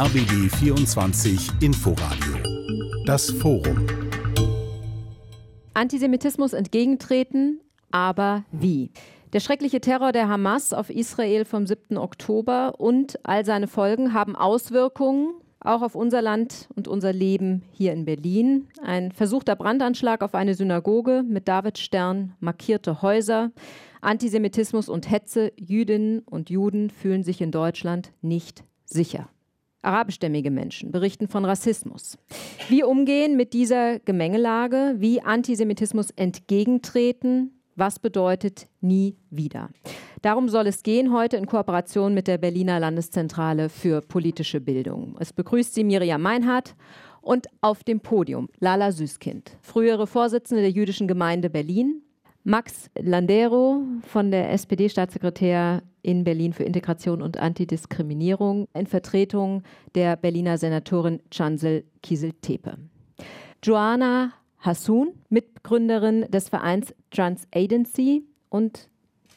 RBB 24 Inforadio. Das Forum. Antisemitismus entgegentreten, aber wie? Der schreckliche Terror der Hamas auf Israel vom 7. Oktober und all seine Folgen haben Auswirkungen auch auf unser Land und unser Leben hier in Berlin. Ein versuchter Brandanschlag auf eine Synagoge mit Davidstern, markierte Häuser, Antisemitismus und Hetze, Jüdinnen und Juden fühlen sich in Deutschland nicht sicher. Arabischstämmige Menschen berichten von Rassismus. Wie umgehen mit dieser Gemengelage? Wie Antisemitismus entgegentreten? Was bedeutet nie wieder? Darum soll es gehen heute in Kooperation mit der Berliner Landeszentrale für politische Bildung. Es begrüßt Sie Miriam Meinhardt und auf dem Podium Lala Süßkind, frühere Vorsitzende der jüdischen Gemeinde Berlin, Max Landero von der SPD-Staatssekretär in Berlin für Integration und Antidiskriminierung in Vertretung der Berliner Senatorin Chansel Kiesel-Tepe. Joanna Hassoun, Mitgründerin des Vereins Trans Agency und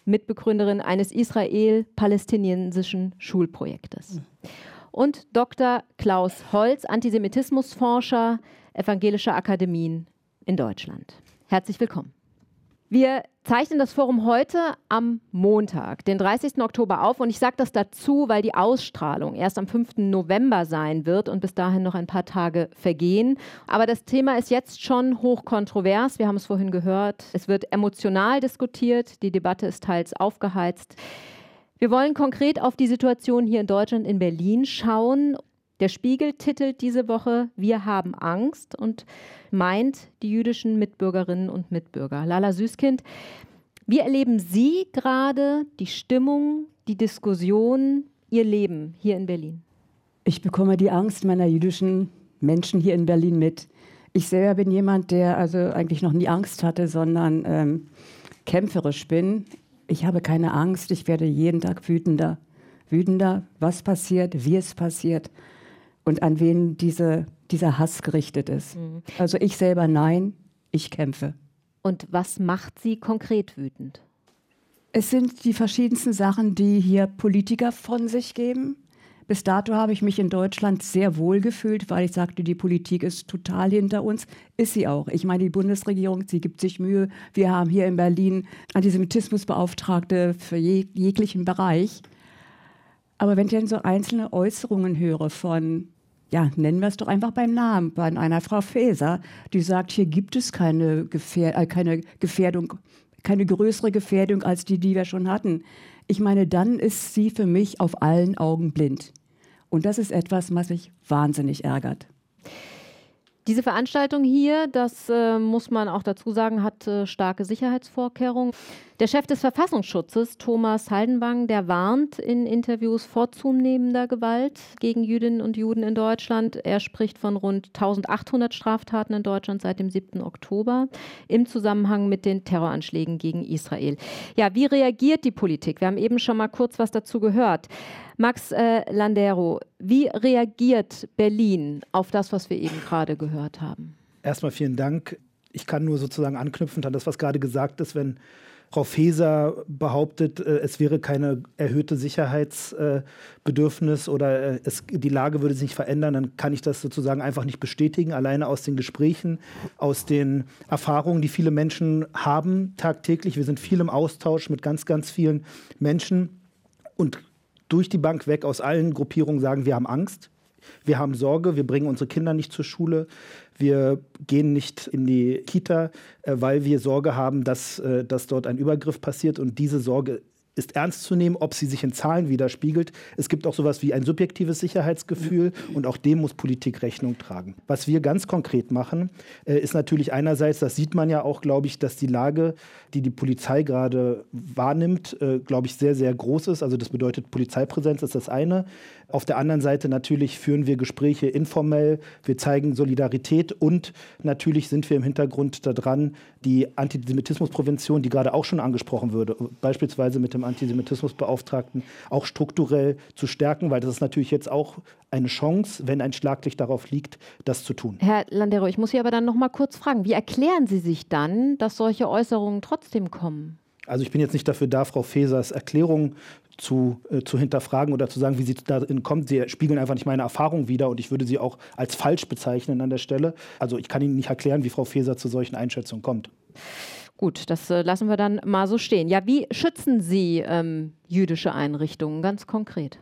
Mitbegründerin eines israel-palästinensischen Schulprojektes. Und Dr. Klaus Holz, Antisemitismusforscher evangelischer Akademien in Deutschland. Herzlich willkommen. Wir zeichnen das Forum heute am Montag, den 30. Oktober auf. Und ich sage das dazu, weil die Ausstrahlung erst am 5. November sein wird und bis dahin noch ein paar Tage vergehen. Aber das Thema ist jetzt schon hochkontrovers. Wir haben es vorhin gehört. Es wird emotional diskutiert. Die Debatte ist teils aufgeheizt. Wir wollen konkret auf die Situation hier in Deutschland, in Berlin schauen der Spiegel titelt diese Woche Wir haben Angst und meint die jüdischen Mitbürgerinnen und Mitbürger. Lala Süßkind, wie erleben Sie gerade die Stimmung, die Diskussion, Ihr Leben hier in Berlin? Ich bekomme die Angst meiner jüdischen Menschen hier in Berlin mit. Ich selber bin jemand, der also eigentlich noch nie Angst hatte, sondern ähm, kämpferisch bin. Ich habe keine Angst, ich werde jeden Tag wütender. Wütender, was passiert, wie es passiert und an wen diese, dieser Hass gerichtet ist. Mhm. Also ich selber nein, ich kämpfe. Und was macht Sie konkret wütend? Es sind die verschiedensten Sachen, die hier Politiker von sich geben. Bis dato habe ich mich in Deutschland sehr wohl gefühlt, weil ich sagte, die Politik ist total hinter uns. Ist sie auch. Ich meine, die Bundesregierung, sie gibt sich Mühe. Wir haben hier in Berlin Antisemitismusbeauftragte für jeg jeglichen Bereich. Aber wenn ich dann so einzelne Äußerungen höre von, ja, nennen wir es doch einfach beim Namen, bei einer Frau Faeser, die sagt, hier gibt es keine, Gefähr äh, keine Gefährdung, keine größere Gefährdung als die, die wir schon hatten. Ich meine, dann ist sie für mich auf allen Augen blind. Und das ist etwas, was mich wahnsinnig ärgert. Diese Veranstaltung hier, das äh, muss man auch dazu sagen, hat äh, starke Sicherheitsvorkehrungen. Der Chef des Verfassungsschutzes, Thomas Haldenwang, der warnt in Interviews vor zunehmender Gewalt gegen Jüdinnen und Juden in Deutschland. Er spricht von rund 1800 Straftaten in Deutschland seit dem 7. Oktober im Zusammenhang mit den Terroranschlägen gegen Israel. Ja, wie reagiert die Politik? Wir haben eben schon mal kurz was dazu gehört. Max äh, Landero, wie reagiert Berlin auf das, was wir eben gerade gehört haben? Erstmal vielen Dank. Ich kann nur sozusagen anknüpfend an das, was gerade gesagt ist, wenn Frau Faeser behauptet, äh, es wäre keine erhöhte Sicherheitsbedürfnis oder äh, es, die Lage würde sich nicht verändern, dann kann ich das sozusagen einfach nicht bestätigen. Alleine aus den Gesprächen, aus den Erfahrungen, die viele Menschen haben tagtäglich. Wir sind viel im Austausch mit ganz, ganz vielen Menschen und durch die Bank weg aus allen Gruppierungen sagen, wir haben Angst, wir haben Sorge, wir bringen unsere Kinder nicht zur Schule, wir gehen nicht in die Kita, äh, weil wir Sorge haben, dass, äh, dass dort ein Übergriff passiert. Und diese Sorge ist ernst zu nehmen, ob sie sich in Zahlen widerspiegelt. Es gibt auch sowas wie ein subjektives Sicherheitsgefühl und auch dem muss Politik Rechnung tragen. Was wir ganz konkret machen, äh, ist natürlich einerseits, das sieht man ja auch, glaube ich, dass die Lage, die die Polizei gerade wahrnimmt, glaube ich, sehr, sehr groß ist. Also das bedeutet, Polizeipräsenz ist das eine. Auf der anderen Seite natürlich führen wir Gespräche informell, wir zeigen Solidarität und natürlich sind wir im Hintergrund daran, die Antisemitismusprävention, die gerade auch schon angesprochen wurde, beispielsweise mit dem Antisemitismusbeauftragten, auch strukturell zu stärken, weil das ist natürlich jetzt auch eine Chance, wenn ein Schlaglicht darauf liegt, das zu tun. Herr Landero, ich muss Sie aber dann noch mal kurz fragen, wie erklären Sie sich dann, dass solche Äußerungen trotzdem kommen? Also ich bin jetzt nicht dafür da, Frau Fesers Erklärung zu, äh, zu hinterfragen oder zu sagen, wie sie darin kommt. Sie spiegeln einfach nicht meine Erfahrung wider und ich würde sie auch als falsch bezeichnen an der Stelle. Also ich kann Ihnen nicht erklären, wie Frau Feser zu solchen Einschätzungen kommt. Gut, das äh, lassen wir dann mal so stehen. Ja, wie schützen Sie ähm, jüdische Einrichtungen ganz konkret?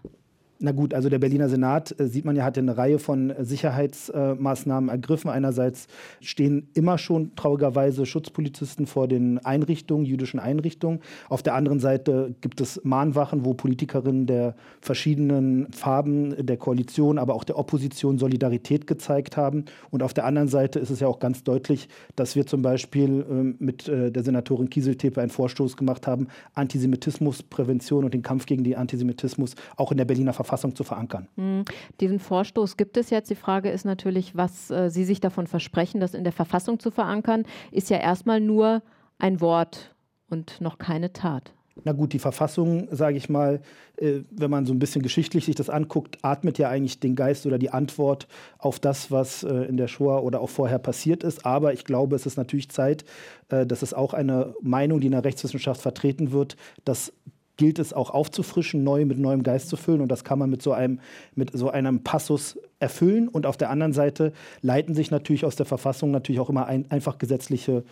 Na gut, also der Berliner Senat, äh, sieht man ja, hat ja eine Reihe von äh, Sicherheitsmaßnahmen ergriffen. Einerseits stehen immer schon traurigerweise Schutzpolizisten vor den Einrichtungen, jüdischen Einrichtungen. Auf der anderen Seite gibt es Mahnwachen, wo Politikerinnen der verschiedenen Farben der Koalition, aber auch der Opposition Solidarität gezeigt haben. Und auf der anderen Seite ist es ja auch ganz deutlich, dass wir zum Beispiel ähm, mit äh, der Senatorin Kieseltepe einen Vorstoß gemacht haben, Antisemitismusprävention und den Kampf gegen den Antisemitismus auch in der Berliner Verfassung Verfassung zu verankern. Mhm. Diesen Vorstoß gibt es jetzt. Die Frage ist natürlich, was äh, Sie sich davon versprechen, das in der Verfassung zu verankern, ist ja erstmal nur ein Wort und noch keine Tat. Na gut, die Verfassung, sage ich mal, äh, wenn man so ein bisschen geschichtlich sich das anguckt, atmet ja eigentlich den Geist oder die Antwort auf das, was äh, in der Shoah oder auch vorher passiert ist. Aber ich glaube, es ist natürlich Zeit, äh, das ist auch eine Meinung, die in der Rechtswissenschaft vertreten wird, dass gilt es auch aufzufrischen, neu mit neuem Geist zu füllen. Und das kann man mit so einem, mit so einem Passus erfüllen. Und auf der anderen Seite leiten sich natürlich aus der Verfassung natürlich auch immer ein, einfach gesetzliche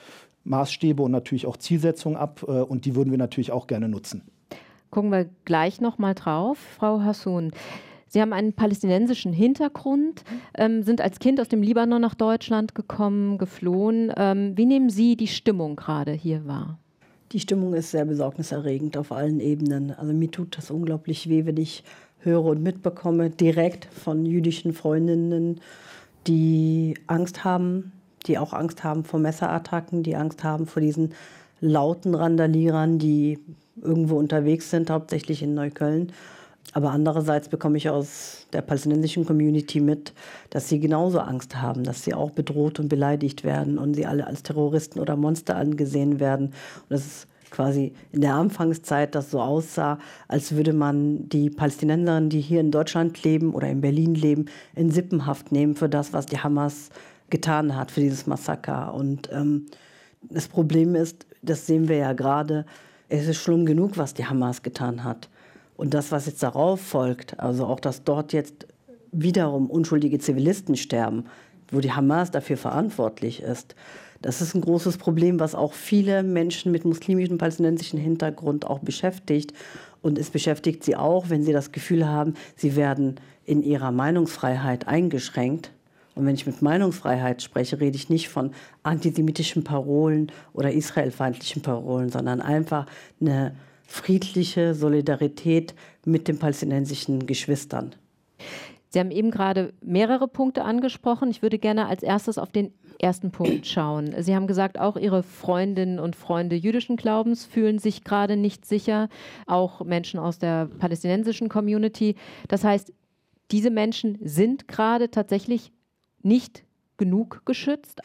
Maßstäbe und natürlich auch Zielsetzungen ab. Äh, und die würden wir natürlich auch gerne nutzen. Gucken wir gleich noch mal drauf, Frau Hassoun. Sie haben einen palästinensischen Hintergrund, ähm, sind als Kind aus dem Libanon nach Deutschland gekommen, geflohen. Ähm, wie nehmen Sie die Stimmung gerade hier wahr? Die Stimmung ist sehr besorgniserregend auf allen Ebenen. Also mir tut das unglaublich weh, wenn ich höre und mitbekomme, direkt von jüdischen Freundinnen, die Angst haben, die auch Angst haben vor Messerattacken, die Angst haben vor diesen lauten Randalierern, die irgendwo unterwegs sind, hauptsächlich in Neukölln aber andererseits bekomme ich aus der palästinensischen Community mit, dass sie genauso Angst haben, dass sie auch bedroht und beleidigt werden und sie alle als Terroristen oder Monster angesehen werden. Und das ist quasi in der Anfangszeit das so aussah, als würde man die Palästinenser, die hier in Deutschland leben oder in Berlin leben, in Sippenhaft nehmen für das, was die Hamas getan hat, für dieses Massaker. Und ähm, das Problem ist, das sehen wir ja gerade, es ist schlimm genug, was die Hamas getan hat. Und das, was jetzt darauf folgt, also auch, dass dort jetzt wiederum unschuldige Zivilisten sterben, wo die Hamas dafür verantwortlich ist, das ist ein großes Problem, was auch viele Menschen mit muslimischem palästinensischen Hintergrund auch beschäftigt. Und es beschäftigt sie auch, wenn sie das Gefühl haben, sie werden in ihrer Meinungsfreiheit eingeschränkt. Und wenn ich mit Meinungsfreiheit spreche, rede ich nicht von antisemitischen Parolen oder israelfeindlichen Parolen, sondern einfach eine friedliche Solidarität mit den palästinensischen Geschwistern. Sie haben eben gerade mehrere Punkte angesprochen. Ich würde gerne als erstes auf den ersten Punkt schauen. Sie haben gesagt, auch Ihre Freundinnen und Freunde jüdischen Glaubens fühlen sich gerade nicht sicher, auch Menschen aus der palästinensischen Community. Das heißt, diese Menschen sind gerade tatsächlich nicht genug geschützt.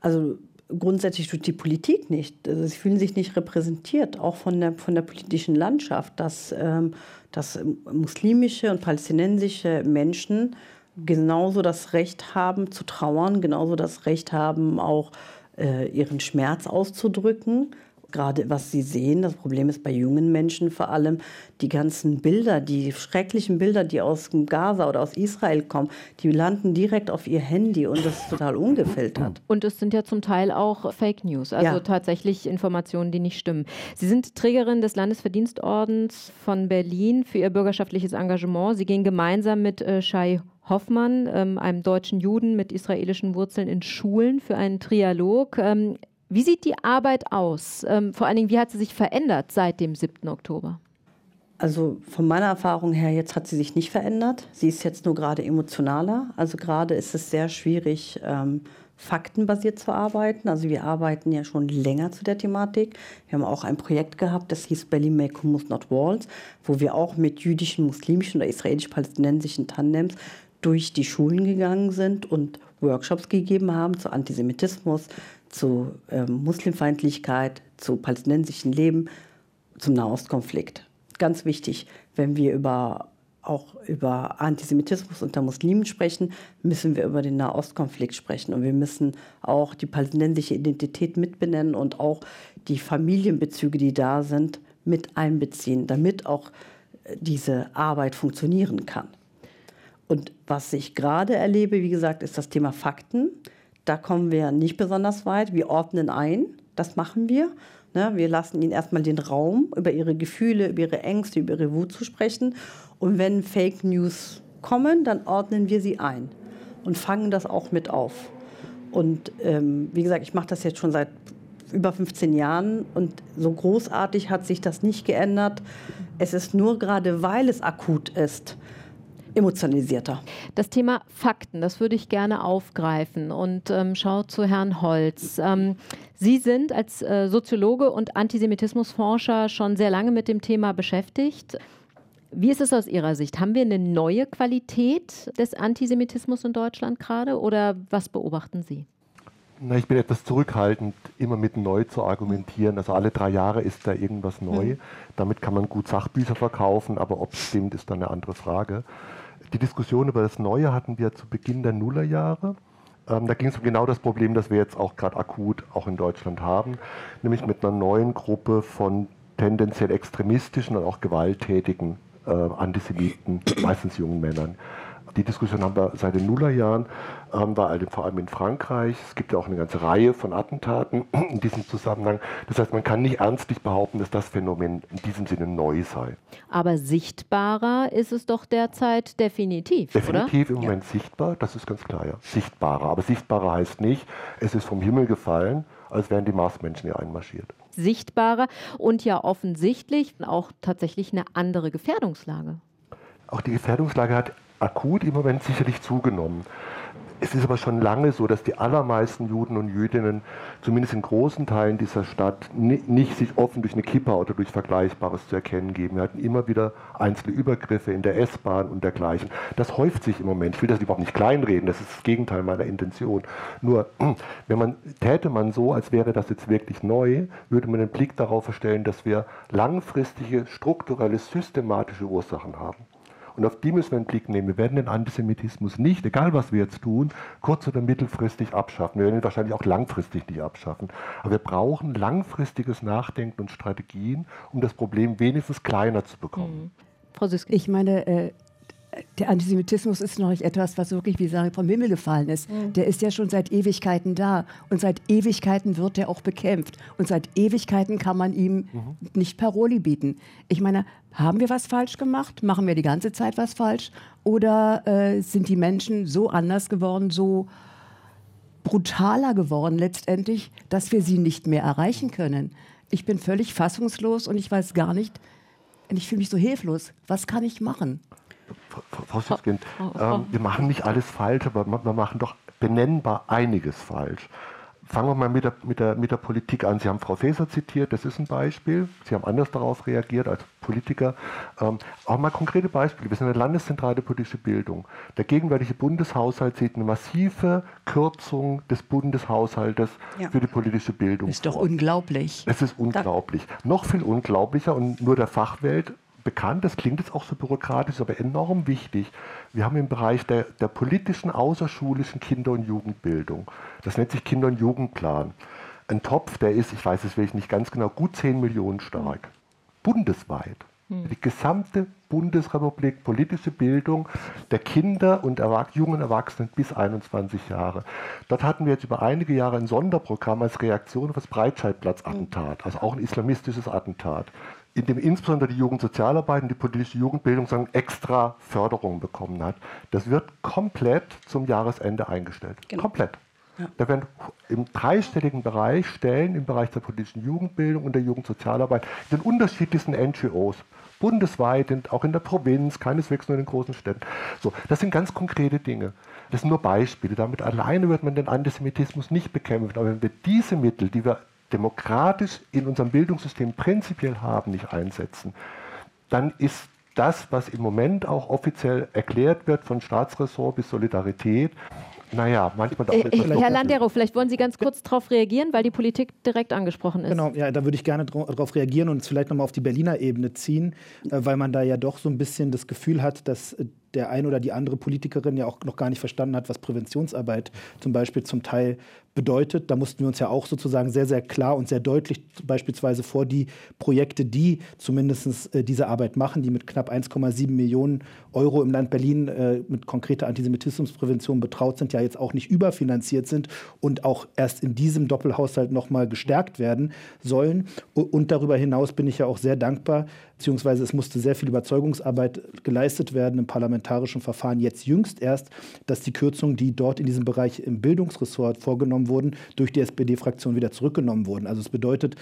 Also grundsätzlich tut die Politik nicht. Also sie fühlen sich nicht repräsentiert, auch von der, von der politischen Landschaft, dass, ähm, dass muslimische und palästinensische Menschen genauso das Recht haben zu trauern, genauso das Recht haben, auch äh, ihren Schmerz auszudrücken gerade was Sie sehen, das Problem ist bei jungen Menschen vor allem, die ganzen Bilder, die schrecklichen Bilder, die aus Gaza oder aus Israel kommen, die landen direkt auf ihr Handy und das ist total ungefiltert. Und es sind ja zum Teil auch Fake News, also ja. tatsächlich Informationen, die nicht stimmen. Sie sind Trägerin des Landesverdienstordens von Berlin für ihr bürgerschaftliches Engagement. Sie gehen gemeinsam mit äh, Shai Hoffmann, ähm, einem deutschen Juden mit israelischen Wurzeln, in Schulen für einen Trialog. Ähm, wie sieht die Arbeit aus? Ähm, vor allen Dingen, wie hat sie sich verändert seit dem 7. Oktober? Also von meiner Erfahrung her, jetzt hat sie sich nicht verändert. Sie ist jetzt nur gerade emotionaler. Also gerade ist es sehr schwierig, ähm, faktenbasiert zu arbeiten. Also wir arbeiten ja schon länger zu der Thematik. Wir haben auch ein Projekt gehabt, das hieß Berlin Make Hummus Not Walls, wo wir auch mit jüdischen, muslimischen oder israelisch-palästinensischen Tandems durch die Schulen gegangen sind und Workshops gegeben haben zu Antisemitismus, zu äh, Muslimfeindlichkeit, zu palästinensischen Leben, zum Nahostkonflikt. Ganz wichtig, wenn wir über auch über Antisemitismus unter Muslimen sprechen, müssen wir über den Nahostkonflikt sprechen. Und wir müssen auch die palästinensische Identität mitbenennen und auch die Familienbezüge, die da sind, mit einbeziehen, damit auch äh, diese Arbeit funktionieren kann. Und was ich gerade erlebe, wie gesagt, ist das Thema Fakten. Da kommen wir nicht besonders weit. Wir ordnen ein, das machen wir. Ne? Wir lassen ihnen erstmal den Raum, über ihre Gefühle, über ihre Ängste, über ihre Wut zu sprechen. Und wenn Fake News kommen, dann ordnen wir sie ein und fangen das auch mit auf. Und ähm, wie gesagt, ich mache das jetzt schon seit über 15 Jahren und so großartig hat sich das nicht geändert. Es ist nur gerade, weil es akut ist, emotionalisierter. Das Thema Fakten, das würde ich gerne aufgreifen und ähm, schau zu Herrn Holz. Ähm, Sie sind als äh, Soziologe und Antisemitismusforscher schon sehr lange mit dem Thema beschäftigt. Wie ist es aus Ihrer Sicht? Haben wir eine neue Qualität des Antisemitismus in Deutschland gerade oder was beobachten Sie? Na, ich bin etwas zurückhaltend, immer mit neu zu argumentieren. Also alle drei Jahre ist da irgendwas neu. Mhm. Damit kann man gut Sachbücher verkaufen, aber ob es stimmt, ist dann eine andere Frage. Die Diskussion über das Neue hatten wir zu Beginn der Nullerjahre. Ähm, da ging es um genau das Problem, das wir jetzt auch gerade akut auch in Deutschland haben, nämlich mit einer neuen Gruppe von tendenziell extremistischen und auch gewalttätigen äh, Antisemiten, meistens jungen Männern. Die Diskussion haben wir seit den Nullerjahren, ähm, war halt vor allem in Frankreich. Es gibt ja auch eine ganze Reihe von Attentaten in diesem Zusammenhang. Das heißt, man kann nicht ernstlich behaupten, dass das Phänomen in diesem Sinne neu sei. Aber sichtbarer ist es doch derzeit definitiv. Definitiv oder? im Moment ja. sichtbar, das ist ganz klar, ja. Sichtbarer. Aber sichtbarer heißt nicht, es ist vom Himmel gefallen, als wären die Marsmenschen hier einmarschiert sichtbarer und ja offensichtlich auch tatsächlich eine andere Gefährdungslage. Auch die Gefährdungslage hat akut im Moment sicherlich zugenommen. Es ist aber schon lange so, dass die allermeisten Juden und Jüdinnen, zumindest in großen Teilen dieser Stadt, nicht sich offen durch eine Kippa oder durch Vergleichbares zu erkennen geben. Wir hatten immer wieder einzelne Übergriffe in der S-Bahn und dergleichen. Das häuft sich im Moment. Ich will das überhaupt nicht kleinreden, das ist das Gegenteil meiner Intention. Nur, wenn man, täte man so, als wäre das jetzt wirklich neu, würde man den Blick darauf verstellen, dass wir langfristige, strukturelle, systematische Ursachen haben. Und auf die müssen wir einen Blick nehmen. Wir werden den Antisemitismus nicht, egal was wir jetzt tun, kurz- oder mittelfristig abschaffen. Wir werden ihn wahrscheinlich auch langfristig nicht abschaffen. Aber wir brauchen langfristiges Nachdenken und Strategien, um das Problem wenigstens kleiner zu bekommen. Mhm. Frau Süske. Ich meine, äh, der Antisemitismus ist noch nicht etwas, was wirklich, wie ich, vom Himmel gefallen ist. Mhm. Der ist ja schon seit Ewigkeiten da. Und seit Ewigkeiten wird er auch bekämpft. Und seit Ewigkeiten kann man ihm mhm. nicht Paroli bieten. Ich meine, haben wir was falsch gemacht? Machen wir die ganze Zeit was falsch? Oder äh, sind die Menschen so anders geworden, so brutaler geworden letztendlich, dass wir sie nicht mehr erreichen können? Ich bin völlig fassungslos und ich weiß gar nicht, und ich fühle mich so hilflos. Was kann ich machen? Frau Süßkind, ähm, wir machen nicht alles falsch, aber wir machen doch benennbar einiges falsch. Fangen wir mal mit der, mit, der, mit der Politik an. Sie haben Frau Faeser zitiert, das ist ein Beispiel. Sie haben anders darauf reagiert als Politiker. Ähm, auch mal konkrete Beispiele. Wir sind eine Landeszentrale politische Bildung. Der gegenwärtige Bundeshaushalt sieht eine massive Kürzung des Bundeshaushaltes ja. für die politische Bildung. Das ist doch unglaublich. Es ist unglaublich. Da Noch viel unglaublicher und nur der Fachwelt bekannt, das klingt jetzt auch so bürokratisch, aber enorm wichtig. Wir haben im Bereich der, der politischen außerschulischen Kinder- und Jugendbildung, das nennt sich Kinder- und Jugendplan, ein Topf, der ist, ich weiß es wirklich nicht ganz genau, gut 10 Millionen stark. Bundesweit. Hm. Die gesamte Bundesrepublik politische Bildung der Kinder und Erwach jungen Erwachsenen bis 21 Jahre. Dort hatten wir jetzt über einige Jahre ein Sonderprogramm als Reaktion auf das Breitscheidplatz-Attentat, also auch ein islamistisches Attentat in dem insbesondere die Jugendsozialarbeit und die politische Jugendbildung sagen, extra Förderung bekommen hat. Das wird komplett zum Jahresende eingestellt. Genau. Komplett. Ja. Da werden im dreistelligen Bereich Stellen im Bereich der politischen Jugendbildung und der Jugendsozialarbeit in den unterschiedlichsten NGOs, bundesweit, auch in der Provinz, keineswegs nur in den großen Städten. So, das sind ganz konkrete Dinge. Das sind nur Beispiele. Damit alleine wird man den Antisemitismus nicht bekämpfen. Aber wenn wir diese Mittel, die wir demokratisch in unserem Bildungssystem prinzipiell haben, nicht einsetzen, dann ist das, was im Moment auch offiziell erklärt wird, von Staatsressort bis Solidarität, Naja, manchmal auch. Äh, Herr Landero, vielleicht wollen Sie ganz kurz darauf reagieren, weil die Politik direkt angesprochen ist. Genau, ja, da würde ich gerne darauf reagieren und es vielleicht nochmal auf die Berliner Ebene ziehen, äh, weil man da ja doch so ein bisschen das Gefühl hat, dass äh, der ein oder die andere Politikerin ja auch noch gar nicht verstanden hat, was Präventionsarbeit zum Beispiel zum Teil bedeutet. Da mussten wir uns ja auch sozusagen sehr, sehr klar und sehr deutlich beispielsweise vor die Projekte, die zumindest äh, diese Arbeit machen, die mit knapp 1,7 Millionen Euro im Land Berlin äh, mit konkreter Antisemitismusprävention betraut sind, ja jetzt auch nicht überfinanziert sind und auch erst in diesem Doppelhaushalt nochmal gestärkt werden sollen. Und darüber hinaus bin ich ja auch sehr dankbar, beziehungsweise es musste sehr viel Überzeugungsarbeit geleistet werden im parlamentarischen Verfahren, jetzt jüngst erst, dass die Kürzungen, die dort in diesem Bereich im Bildungsressort vorgenommen wurden, durch die SPD-Fraktion wieder zurückgenommen wurden. Also es bedeutet,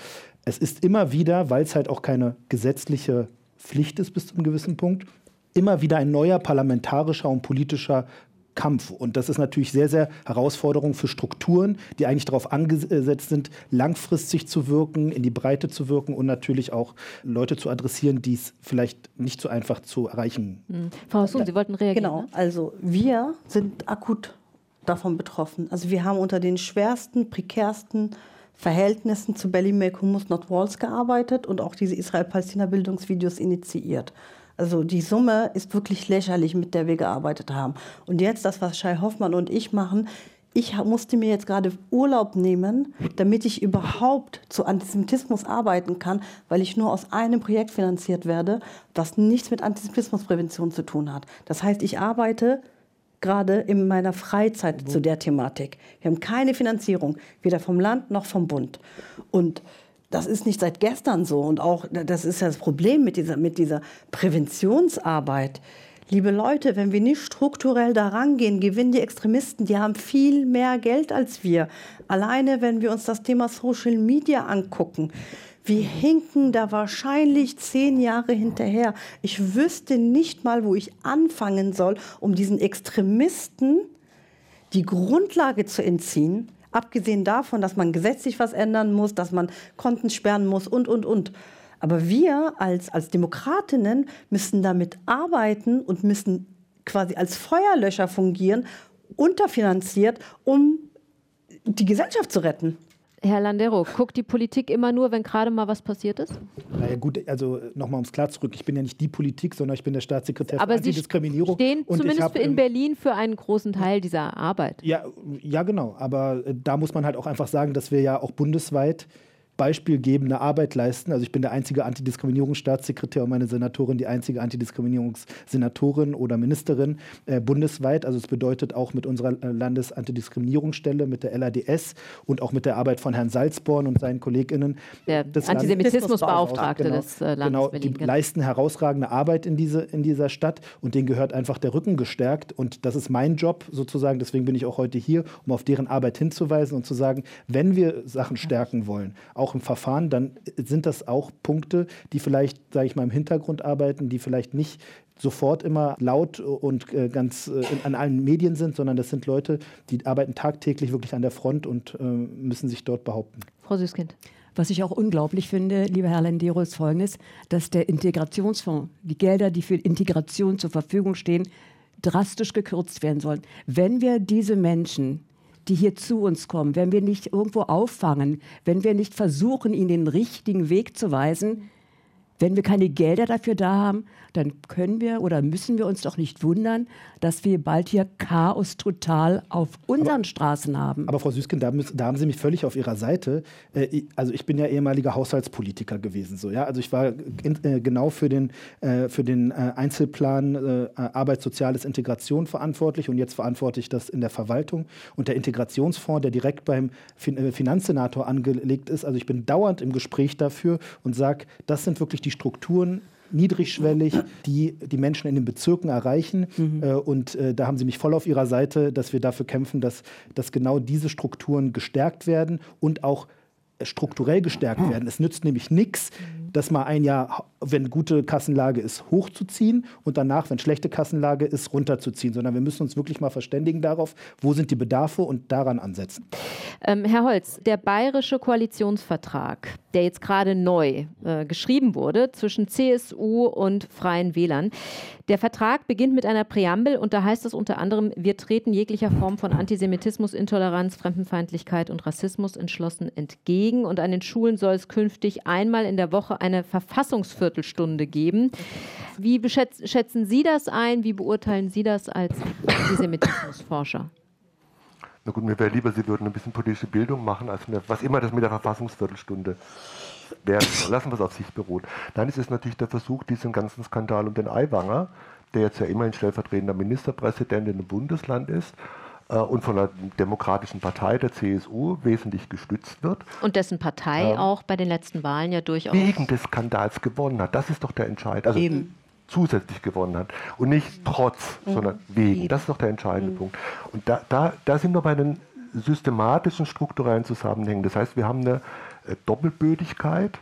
es ist immer wieder, weil es halt auch keine gesetzliche Pflicht ist bis zu einem gewissen Punkt, immer wieder ein neuer parlamentarischer und politischer Kampf. Und das ist natürlich sehr, sehr Herausforderung für Strukturen, die eigentlich darauf angesetzt sind, langfristig zu wirken, in die Breite zu wirken und natürlich auch Leute zu adressieren, die es vielleicht nicht so einfach zu erreichen. Mhm. Frau Hassun, Sie wollten reagieren. Genau, ne? also wir sind akut davon betroffen. Also wir haben unter den schwersten, prekärsten Verhältnissen zu Belly Make Hummus Not Walls gearbeitet und auch diese Israel-Palästina-Bildungsvideos initiiert. Also die Summe ist wirklich lächerlich, mit der wir gearbeitet haben. Und jetzt das, was Shai Hoffmann und ich machen, ich musste mir jetzt gerade Urlaub nehmen, damit ich überhaupt zu Antisemitismus arbeiten kann, weil ich nur aus einem Projekt finanziert werde, das nichts mit Antisemitismusprävention zu tun hat. Das heißt, ich arbeite gerade in meiner Freizeit zu der Thematik. Wir haben keine Finanzierung, weder vom Land noch vom Bund. Und das ist nicht seit gestern so. Und auch, das ist ja das Problem mit dieser, mit dieser Präventionsarbeit. Liebe Leute, wenn wir nicht strukturell daran gehen, gewinnen die Extremisten, die haben viel mehr Geld als wir. Alleine, wenn wir uns das Thema Social Media angucken. Wir hinken da wahrscheinlich zehn Jahre hinterher. Ich wüsste nicht mal, wo ich anfangen soll, um diesen Extremisten die Grundlage zu entziehen, Abgesehen davon, dass man gesetzlich was ändern muss, dass man Konten sperren muss und, und, und. Aber wir als, als Demokratinnen müssen damit arbeiten und müssen quasi als Feuerlöscher fungieren, unterfinanziert, um die Gesellschaft zu retten. Herr Landero, guckt die Politik immer nur, wenn gerade mal was passiert ist? Naja gut, also nochmal ums klar zurück. Ich bin ja nicht die Politik, sondern ich bin der Staatssekretär Aber für Antidiskriminierung. Sie stehen zumindest in Berlin für einen großen Teil dieser Arbeit. Ja, ja, genau. Aber äh, da muss man halt auch einfach sagen, dass wir ja auch bundesweit beispielgebende Arbeit leisten. Also ich bin der einzige Antidiskriminierungsstaatssekretär und meine Senatorin die einzige Antidiskriminierungssenatorin oder Ministerin äh, bundesweit. Also es bedeutet auch mit unserer äh, Landesantidiskriminierungsstelle, mit der LADS und auch mit der Arbeit von Herrn Salzborn und seinen KollegInnen. Der Antisemitismusbeauftragte genau, des äh, Landes genau. Die leisten herausragende Arbeit in, diese, in dieser Stadt und denen gehört einfach der Rücken gestärkt. Und das ist mein Job sozusagen. Deswegen bin ich auch heute hier, um auf deren Arbeit hinzuweisen und zu sagen, wenn wir Sachen stärken wollen, auch im Verfahren, dann sind das auch Punkte, die vielleicht, sage ich mal, im Hintergrund arbeiten, die vielleicht nicht sofort immer laut und äh, ganz äh, an allen Medien sind, sondern das sind Leute, die arbeiten tagtäglich wirklich an der Front und äh, müssen sich dort behaupten. Frau Süßkind. Was ich auch unglaublich finde, lieber Herr Lendero, ist Folgendes, dass der Integrationsfonds, die Gelder, die für Integration zur Verfügung stehen, drastisch gekürzt werden sollen. Wenn wir diese Menschen die hier zu uns kommen, wenn wir nicht irgendwo auffangen, wenn wir nicht versuchen, ihnen den richtigen Weg zu weisen, wenn wir keine Gelder dafür da haben, dann können wir oder müssen wir uns doch nicht wundern, dass wir bald hier Chaos total auf unseren aber, Straßen haben. Aber Frau Süßkind, da, da, haben Sie mich völlig auf Ihrer Seite. Äh, also ich bin ja ehemaliger Haushaltspolitiker gewesen. So, ja? Also ich war in, äh, genau für den, äh, für den Einzelplan äh, Arbeit, Soziales, Integration verantwortlich und jetzt verantworte ich das in der Verwaltung. Und der Integrationsfonds, der direkt beim fin Finanzsenator angelegt ist, also ich bin dauernd im Gespräch dafür und sage, das sind wirklich die Strukturen, niedrigschwellig, die die Menschen in den Bezirken erreichen. Mhm. Äh, und äh, da haben Sie mich voll auf Ihrer Seite, dass wir dafür kämpfen, dass, dass genau diese Strukturen gestärkt werden und auch strukturell gestärkt werden. Es nützt nämlich nichts, dass mal ein Jahr wenn gute Kassenlage ist, hochzuziehen und danach, wenn schlechte Kassenlage ist, runterzuziehen, sondern wir müssen uns wirklich mal verständigen darauf, wo sind die Bedarfe und daran ansetzen. Ähm, Herr Holz, der bayerische Koalitionsvertrag, der jetzt gerade neu äh, geschrieben wurde zwischen CSU und Freien Wählern, der Vertrag beginnt mit einer Präambel und da heißt es unter anderem, wir treten jeglicher Form von Antisemitismus, Intoleranz, Fremdenfeindlichkeit und Rassismus entschlossen entgegen und an den Schulen soll es künftig einmal in der Woche eine Verfassungsviertelstunde geben. Wie schätzen Sie das ein? Wie beurteilen Sie das als Antisemitismusforscher? Na gut, mir wäre lieber, Sie würden ein bisschen politische Bildung machen, als mir, was immer das mit der Verfassungsviertelstunde soll. Lassen wir es auf sich beruhen. Dann ist es natürlich der Versuch, diesen ganzen Skandal um den Aiwanger, der jetzt ja immerhin stellvertretender Ministerpräsident in einem Bundesland ist, und von der demokratischen Partei, der CSU, wesentlich gestützt wird. Und dessen Partei ähm, auch bei den letzten Wahlen ja durchaus. Wegen des Skandals gewonnen hat. Das ist doch der Entscheid. Also Eben. zusätzlich gewonnen hat. Und nicht trotz, mhm. sondern wegen. Das ist doch der entscheidende mhm. Punkt. Und da, da, da sind wir bei den systematischen strukturellen Zusammenhängen. Das heißt, wir haben eine äh, Doppelbödigkeit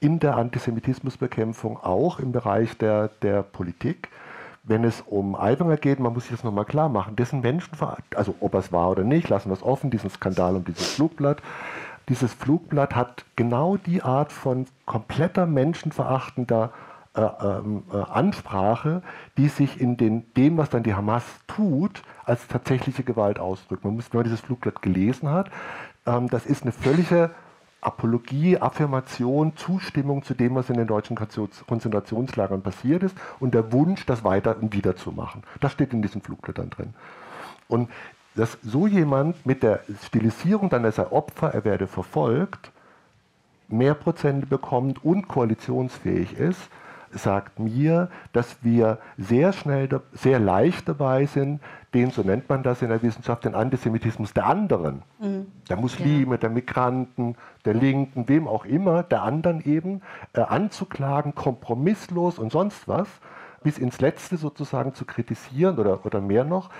in der Antisemitismusbekämpfung, auch im Bereich der, der Politik wenn es um Aiwanger geht, man muss sich das nochmal klar machen, dessen Menschenveracht, also ob es war oder nicht, lassen wir es offen, diesen Skandal um dieses Flugblatt. Dieses Flugblatt hat genau die Art von kompletter menschenverachtender äh, ähm, äh, Ansprache, die sich in den, dem, was dann die Hamas tut, als tatsächliche Gewalt ausdrückt. Man muss, wenn man dieses Flugblatt gelesen hat, ähm, das ist eine völlige Apologie, Affirmation, Zustimmung zu dem, was in den deutschen Konzentrationslagern passiert ist und der Wunsch, das weiter und wieder zu machen. Das steht in diesen Flugblättern drin. Und dass so jemand mit der Stilisierung, dann ist er Opfer, er werde verfolgt, mehr Prozente bekommt und koalitionsfähig ist, sagt mir, dass wir sehr schnell, sehr leicht dabei sind, den, so nennt man das in der Wissenschaft, den Antisemitismus der anderen, mhm. der Muslime, ja. der Migranten, der Linken, wem auch immer, der anderen eben, äh, anzuklagen, kompromisslos und sonst was, bis ins Letzte sozusagen zu kritisieren oder, oder mehr noch.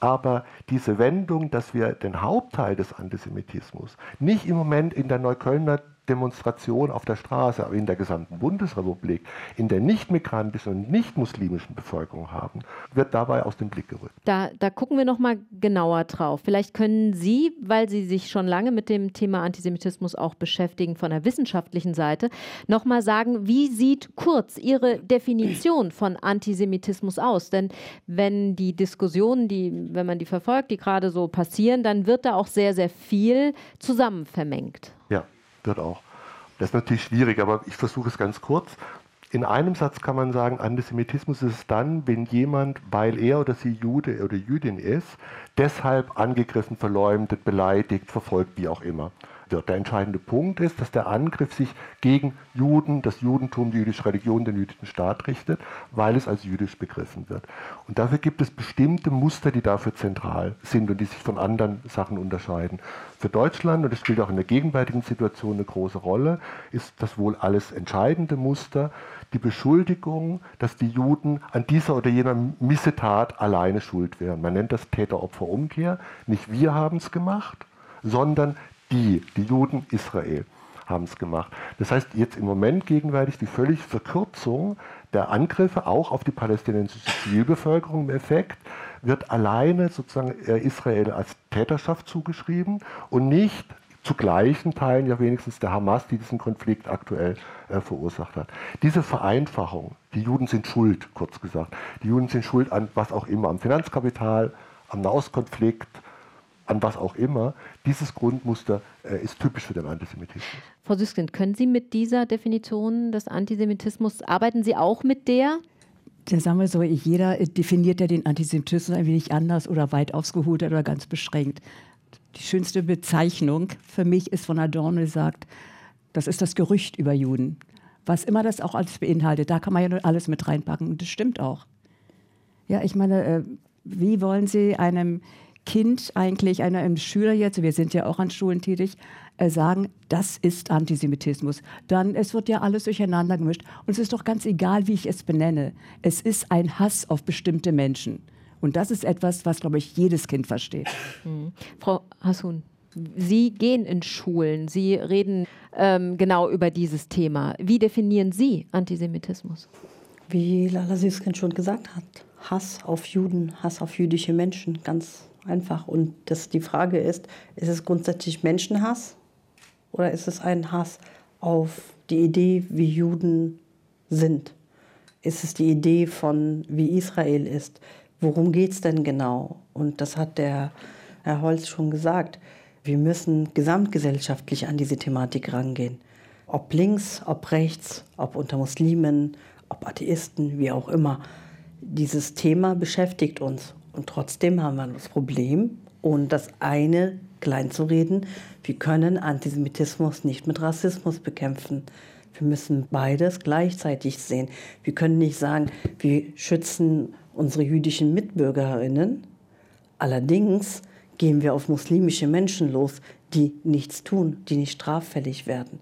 Aber diese Wendung, dass wir den Hauptteil des Antisemitismus nicht im Moment in der Neuköllner Demonstration auf der Straße, aber in der gesamten Bundesrepublik, in der nicht migrantischen und nicht muslimischen Bevölkerung haben, wird dabei aus dem Blick gerückt. Da, da gucken wir noch mal genauer drauf. Vielleicht können Sie, weil Sie sich schon lange mit dem Thema Antisemitismus auch beschäftigen, von der wissenschaftlichen Seite, noch mal sagen, wie sieht kurz Ihre Definition von Antisemitismus aus? Denn wenn die Diskussionen, die, wenn man die verfolgt, die gerade so passieren, dann wird da auch sehr, sehr viel zusammen vermengt. Wird auch. Das ist natürlich schwierig, aber ich versuche es ganz kurz. In einem Satz kann man sagen, Antisemitismus ist dann, wenn jemand, weil er oder sie Jude oder Jüdin ist, deshalb angegriffen, verleumdet, beleidigt, verfolgt, wie auch immer wird. Der entscheidende Punkt ist, dass der Angriff sich gegen Juden, das Judentum, die jüdische Religion, den jüdischen Staat richtet, weil es als jüdisch begriffen wird. Und dafür gibt es bestimmte Muster, die dafür zentral sind und die sich von anderen Sachen unterscheiden. Für Deutschland, und das spielt auch in der gegenwärtigen Situation eine große Rolle, ist das wohl alles entscheidende Muster die Beschuldigung, dass die Juden an dieser oder jener Missetat alleine schuld wären. Man nennt das Täter-Opfer-Umkehr. Nicht wir haben es gemacht, sondern die, die Juden Israel, haben es gemacht. Das heißt, jetzt im Moment gegenwärtig die völlige Verkürzung der Angriffe auch auf die palästinensische Zivilbevölkerung im Effekt wird alleine sozusagen äh, Israel als Täterschaft zugeschrieben und nicht zu gleichen Teilen ja wenigstens der Hamas, die diesen Konflikt aktuell äh, verursacht hat. Diese Vereinfachung, die Juden sind schuld, kurz gesagt. Die Juden sind schuld an was auch immer, am Finanzkapital, am Nahostkonflikt, an was auch immer, dieses Grundmuster äh, ist typisch für den Antisemitismus. Frau Süskind, können Sie mit dieser Definition des Antisemitismus, arbeiten Sie auch mit der? Ja, sagen wir so, jeder definiert ja den Antisemitismus ein wenig anders oder weit ausgeholt oder ganz beschränkt. Die schönste Bezeichnung für mich ist von Adorno, sagt, das ist das Gerücht über Juden. Was immer das auch alles beinhaltet, da kann man ja nur alles mit reinpacken. Und das stimmt auch. Ja, ich meine, äh, wie wollen Sie einem Kind eigentlich, einer, einem Schüler jetzt, wir sind ja auch an Schulen tätig, äh, sagen, das ist Antisemitismus. Dann, es wird ja alles durcheinander gemischt. Und es ist doch ganz egal, wie ich es benenne. Es ist ein Hass auf bestimmte Menschen. Und das ist etwas, was, glaube ich, jedes Kind versteht. Mhm. Frau Hassun. Sie gehen in Schulen, Sie reden ähm, genau über dieses Thema. Wie definieren Sie Antisemitismus? Wie Lala Süßkind schon gesagt hat, Hass auf Juden, Hass auf jüdische Menschen, ganz einfach. Und das, die Frage ist, ist es grundsätzlich Menschenhass oder ist es ein Hass auf die Idee, wie Juden sind? Ist es die Idee von, wie Israel ist? Worum geht es denn genau? Und das hat der Herr Holz schon gesagt. Wir müssen gesamtgesellschaftlich an diese Thematik rangehen. Ob links, ob rechts, ob unter Muslimen, ob Atheisten, wie auch immer. Dieses Thema beschäftigt uns. Und trotzdem haben wir das Problem, und das eine kleinzureden, wir können Antisemitismus nicht mit Rassismus bekämpfen. Wir müssen beides gleichzeitig sehen. Wir können nicht sagen, wir schützen unsere jüdischen Mitbürgerinnen. Allerdings gehen wir auf muslimische Menschen los, die nichts tun, die nicht straffällig werden.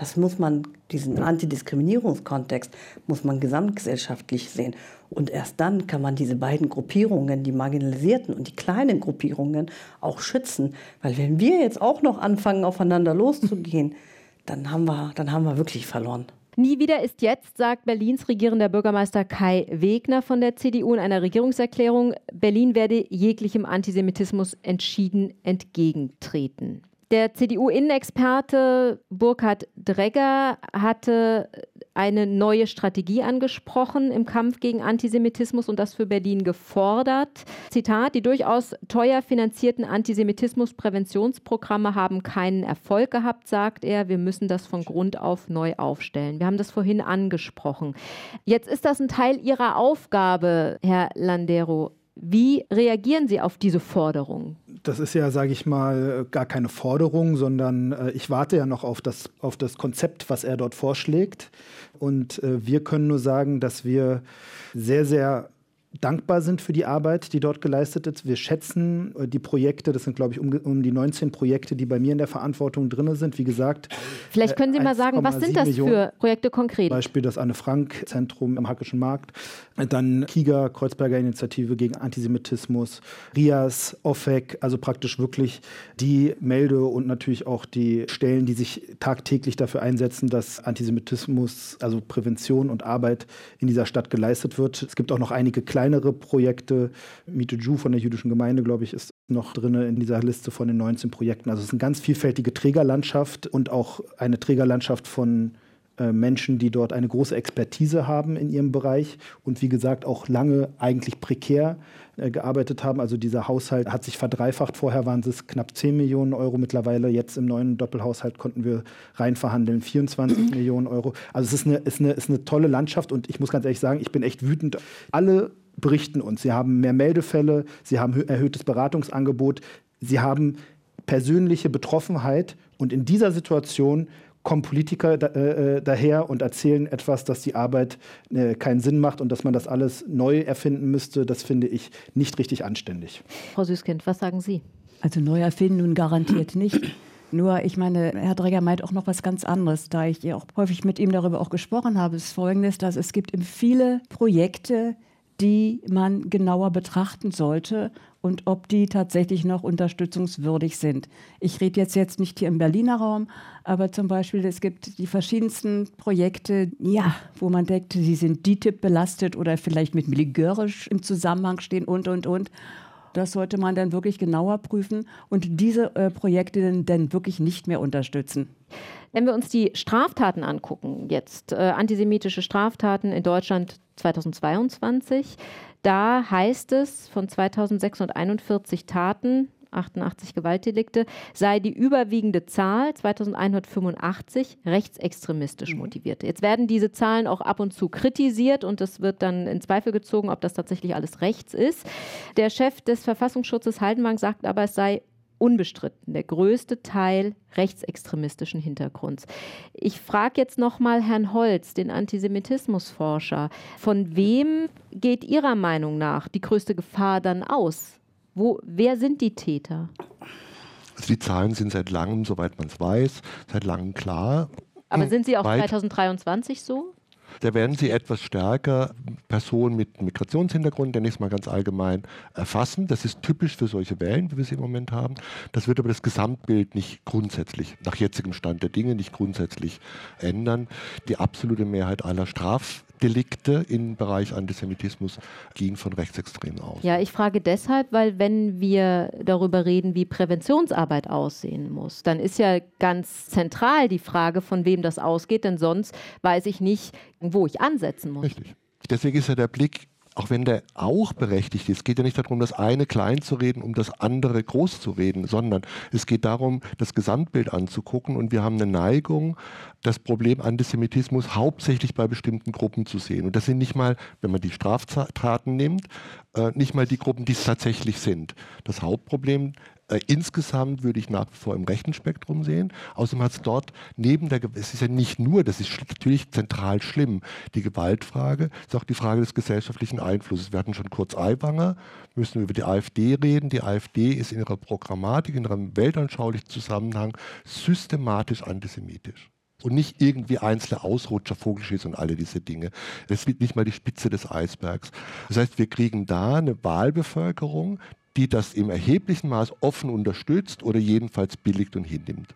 Das muss man, diesen Antidiskriminierungskontext muss man gesamtgesellschaftlich sehen. Und erst dann kann man diese beiden Gruppierungen, die marginalisierten und die kleinen Gruppierungen, auch schützen. Weil wenn wir jetzt auch noch anfangen, aufeinander loszugehen, dann haben wir, dann haben wir wirklich verloren. Nie wieder ist jetzt, sagt Berlins regierender Bürgermeister Kai Wegner von der CDU in einer Regierungserklärung, Berlin werde jeglichem Antisemitismus entschieden entgegentreten. Der CDU-Innenexperte Burkhard Dregger hatte eine neue Strategie angesprochen im Kampf gegen Antisemitismus und das für Berlin gefordert. Zitat, die durchaus teuer finanzierten Antisemitismus-Präventionsprogramme haben keinen Erfolg gehabt, sagt er. Wir müssen das von Grund auf neu aufstellen. Wir haben das vorhin angesprochen. Jetzt ist das ein Teil Ihrer Aufgabe, Herr Landero. Wie reagieren Sie auf diese Forderung? Das ist ja, sage ich mal, gar keine Forderung, sondern äh, ich warte ja noch auf das, auf das Konzept, was er dort vorschlägt. Und äh, wir können nur sagen, dass wir sehr, sehr dankbar sind für die Arbeit, die dort geleistet ist. Wir schätzen äh, die Projekte, das sind, glaube ich, um, um, die 19 Projekte, die bei mir in der Verantwortung drin sind. Wie gesagt. Vielleicht können Sie mal sagen, was sind das Millionen für Projekte konkret? Beispiel das Anne-Frank-Zentrum am Hackischen Markt, dann KIGA, Kreuzberger Initiative gegen Antisemitismus, RIAS, OFEC, also praktisch wirklich die Melde- und natürlich auch die Stellen, die sich tagtäglich dafür einsetzen, dass Antisemitismus, also Prävention und Arbeit in dieser Stadt geleistet wird. Es gibt auch noch einige kleine kleinere Projekte. Miete Ju von der jüdischen Gemeinde, glaube ich, ist noch drin in dieser Liste von den 19 Projekten. Also es ist eine ganz vielfältige Trägerlandschaft und auch eine Trägerlandschaft von äh, Menschen, die dort eine große Expertise haben in ihrem Bereich und wie gesagt auch lange eigentlich prekär äh, gearbeitet haben. Also dieser Haushalt hat sich verdreifacht. Vorher waren es knapp 10 Millionen Euro. Mittlerweile jetzt im neuen Doppelhaushalt konnten wir rein verhandeln 24 Millionen Euro. Also es ist eine, ist, eine, ist eine tolle Landschaft und ich muss ganz ehrlich sagen, ich bin echt wütend. Alle berichten uns. Sie haben mehr Meldefälle, sie haben erhöhtes Beratungsangebot, sie haben persönliche Betroffenheit und in dieser Situation kommen Politiker da, äh, äh, daher und erzählen etwas, dass die Arbeit äh, keinen Sinn macht und dass man das alles neu erfinden müsste. Das finde ich nicht richtig anständig. Frau Süßkind, was sagen Sie? Also neu erfinden nun garantiert nicht. Nur, ich meine, Herr Dregger meint auch noch was ganz anderes, da ich ja auch häufig mit ihm darüber auch gesprochen habe, ist folgendes, dass es gibt viele Projekte, die man genauer betrachten sollte und ob die tatsächlich noch unterstützungswürdig sind. Ich rede jetzt, jetzt nicht hier im Berliner Raum, aber zum Beispiel es gibt die verschiedensten Projekte, ja, wo man denkt, sie sind DTIP belastet oder vielleicht mit militärisch im Zusammenhang stehen und, und, und. Das sollte man dann wirklich genauer prüfen und diese äh, Projekte dann, dann wirklich nicht mehr unterstützen. Wenn wir uns die Straftaten angucken, jetzt äh, antisemitische Straftaten in Deutschland 2022, da heißt es von 2641 Taten, 88 Gewaltdelikte, sei die überwiegende Zahl 2185 rechtsextremistisch mhm. motivierte. Jetzt werden diese Zahlen auch ab und zu kritisiert und es wird dann in Zweifel gezogen, ob das tatsächlich alles rechts ist. Der Chef des Verfassungsschutzes Haldenwang sagt aber, es sei unbestritten der größte Teil rechtsextremistischen Hintergrunds. Ich frage jetzt noch mal Herrn Holz, den Antisemitismusforscher, von wem geht Ihrer Meinung nach die größte Gefahr dann aus? Wo, wer sind die Täter? Also die Zahlen sind seit langem, soweit man es weiß, seit langem klar. Aber sind sie auch 2023 so? Da werden Sie etwas stärker Personen mit Migrationshintergrund, der nächstes Mal ganz allgemein, erfassen. Das ist typisch für solche Wellen, wie wir sie im Moment haben. Das wird aber das Gesamtbild nicht grundsätzlich, nach jetzigem Stand der Dinge, nicht grundsätzlich ändern. Die absolute Mehrheit aller Straf Delikte im Bereich Antisemitismus gehen von Rechtsextremen aus. Ja, ich frage deshalb, weil wenn wir darüber reden, wie Präventionsarbeit aussehen muss, dann ist ja ganz zentral die Frage, von wem das ausgeht, denn sonst weiß ich nicht, wo ich ansetzen muss. Richtig. Deswegen ist ja der Blick auch wenn der auch berechtigt ist, geht ja nicht darum, das eine klein zu reden, um das andere groß zu reden, sondern es geht darum, das Gesamtbild anzugucken und wir haben eine Neigung, das Problem Antisemitismus hauptsächlich bei bestimmten Gruppen zu sehen. Und das sind nicht mal, wenn man die Straftaten nimmt, äh, nicht mal die Gruppen, die es tatsächlich sind. Das Hauptproblem äh, insgesamt würde ich nach wie vor im rechten Spektrum sehen. Außerdem hat es dort neben der, es ist ja nicht nur, das ist natürlich zentral schlimm, die Gewaltfrage, ist auch die Frage des gesellschaftlichen Einflusses. Wir hatten schon kurz Aiwanger, müssen wir über die AfD reden. Die AfD ist in ihrer Programmatik, in ihrem weltanschaulichen Zusammenhang systematisch antisemitisch und nicht irgendwie einzelne Ausrutscher, Vogelschiss und alle diese Dinge. Das wird nicht mal die Spitze des Eisbergs. Das heißt, wir kriegen da eine Wahlbevölkerung, die das im erheblichen Maß offen unterstützt oder jedenfalls billigt und hinnimmt.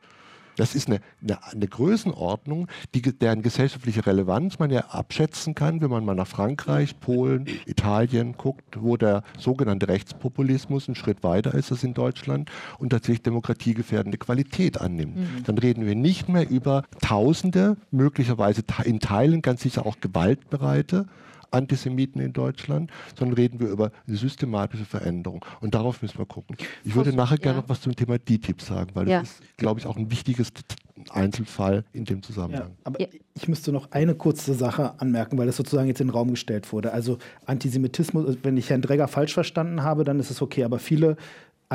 Das ist eine, eine, eine, Größenordnung, die, deren gesellschaftliche Relevanz man ja abschätzen kann, wenn man mal nach Frankreich, Polen, Italien guckt, wo der sogenannte Rechtspopulismus einen Schritt weiter ist als in Deutschland und tatsächlich demokratiegefährdende Qualität annimmt. Mhm. Dann reden wir nicht mehr über Tausende, möglicherweise in Teilen ganz sicher auch gewaltbereite Antisemiten in Deutschland, sondern reden wir über eine systematische Veränderung. Und darauf müssen wir gucken. Ich würde nachher gerne noch was zum Thema DTIP sagen, weil ja. das ist, glaube ich, auch ein wichtiges Einzelfall in dem Zusammenhang. Ja, aber ja. ich müsste noch eine kurze Sache anmerken, weil das sozusagen jetzt in den Raum gestellt wurde. Also Antisemitismus, wenn ich Herrn Dregger falsch verstanden habe, dann ist es okay, aber viele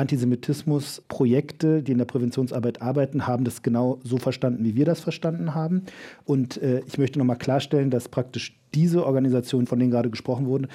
Antisemitismus-Projekte, die in der Präventionsarbeit arbeiten, haben das genau so verstanden, wie wir das verstanden haben. Und äh, ich möchte nochmal klarstellen, dass praktisch diese Organisationen, von denen gerade gesprochen wurde,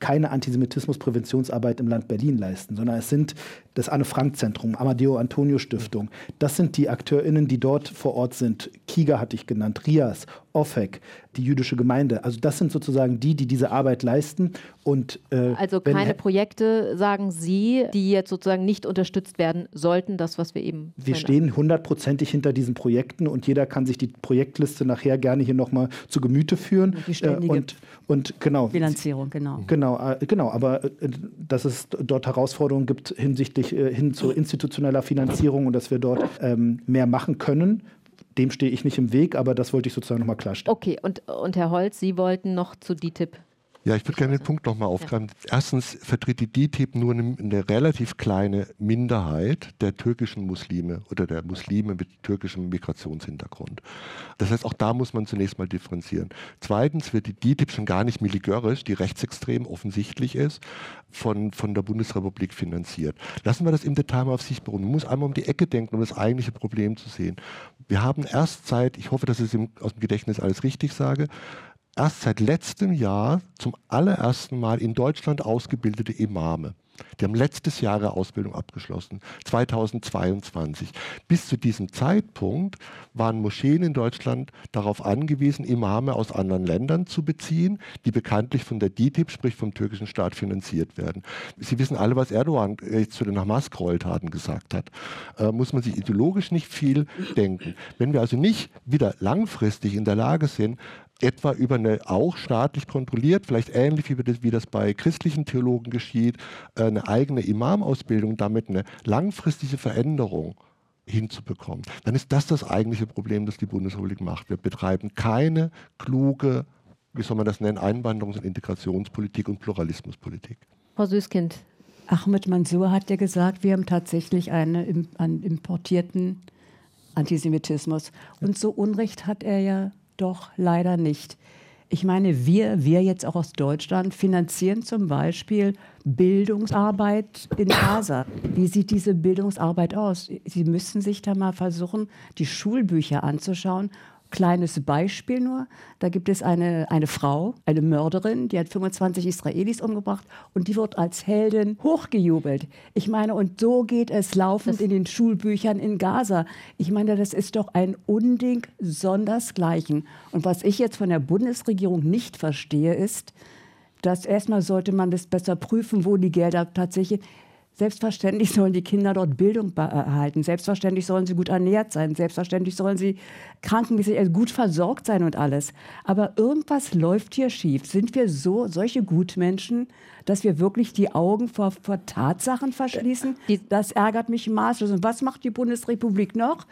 keine Antisemitismus-Präventionsarbeit im Land Berlin leisten, sondern es sind das Anne-Frank-Zentrum, Amadeo Antonio Stiftung. Das sind die AkteurInnen, die dort vor Ort sind. Kiga hatte ich genannt, Rias, OFEC, die jüdische Gemeinde. Also das sind sozusagen die, die diese Arbeit leisten. Und, äh, also keine Projekte, sagen Sie, die jetzt sozusagen nicht unterstützt werden sollten, das, was wir eben. Wir stehen hundertprozentig hinter diesen Projekten und jeder kann sich die Projektliste nachher gerne hier nochmal zu Gemüte führen. Die ständige und, und genau. Finanzierung, genau. Genau, äh, genau aber äh, dass es dort Herausforderungen gibt hinsichtlich äh, hin zu institutioneller Finanzierung und dass wir dort ähm, mehr machen können, dem stehe ich nicht im Weg, aber das wollte ich sozusagen nochmal klarstellen. Okay, und, und Herr Holz, Sie wollten noch zu DTIP ja, ich würde gerne den Punkt nochmal aufgreifen. Ja. Erstens vertritt die DTIP nur eine, eine, relativ kleine Minderheit der türkischen Muslime oder der Muslime mit türkischem Migrationshintergrund. Das heißt, auch da muss man zunächst mal differenzieren. Zweitens wird die DTIP schon gar nicht militärisch, die rechtsextrem offensichtlich ist, von, von der Bundesrepublik finanziert. Lassen wir das im Detail mal auf sich beruhen. Man muss einmal um die Ecke denken, um das eigentliche Problem zu sehen. Wir haben erst seit, ich hoffe, dass ich es aus dem Gedächtnis alles richtig sage, erst seit letztem Jahr zum allerersten Mal in Deutschland ausgebildete Imame. Die haben letztes Jahr ihre Ausbildung abgeschlossen, 2022. Bis zu diesem Zeitpunkt waren Moscheen in Deutschland darauf angewiesen, Imame aus anderen Ländern zu beziehen, die bekanntlich von der DITIB, sprich vom türkischen Staat, finanziert werden. Sie wissen alle, was Erdogan jetzt zu den Hamas-Gräueltaten gesagt hat. Äh, muss man sich ideologisch nicht viel denken. Wenn wir also nicht wieder langfristig in der Lage sind, etwa über eine auch staatlich kontrolliert, vielleicht ähnlich wie das, wie das bei christlichen Theologen geschieht, äh, eine eigene Imamausbildung, damit eine langfristige Veränderung hinzubekommen, dann ist das das eigentliche Problem, das die Bundesrepublik macht. Wir betreiben keine kluge, wie soll man das nennen, Einwanderungs- und Integrationspolitik und Pluralismuspolitik. Frau Süßkind. Ahmed Mansour hat ja gesagt, wir haben tatsächlich einen, einen importierten Antisemitismus. Und so Unrecht hat er ja doch leider nicht. Ich meine, wir, wir jetzt auch aus Deutschland finanzieren zum Beispiel Bildungsarbeit in Gaza. Wie sieht diese Bildungsarbeit aus? Sie müssen sich da mal versuchen, die Schulbücher anzuschauen, Kleines Beispiel nur, da gibt es eine, eine Frau, eine Mörderin, die hat 25 Israelis umgebracht und die wird als Heldin hochgejubelt. Ich meine, und so geht es laufend das in den Schulbüchern in Gaza. Ich meine, das ist doch ein Unding sondersgleichen. Und was ich jetzt von der Bundesregierung nicht verstehe, ist, dass erstmal sollte man das besser prüfen, wo die Gelder tatsächlich Selbstverständlich sollen die Kinder dort Bildung erhalten. Selbstverständlich sollen sie gut ernährt sein. Selbstverständlich sollen sie krankenmäßig also gut versorgt sein und alles. Aber irgendwas läuft hier schief. Sind wir so solche Gutmenschen, dass wir wirklich die Augen vor, vor Tatsachen verschließen? Das ärgert mich maßlos. Und was macht die Bundesrepublik noch?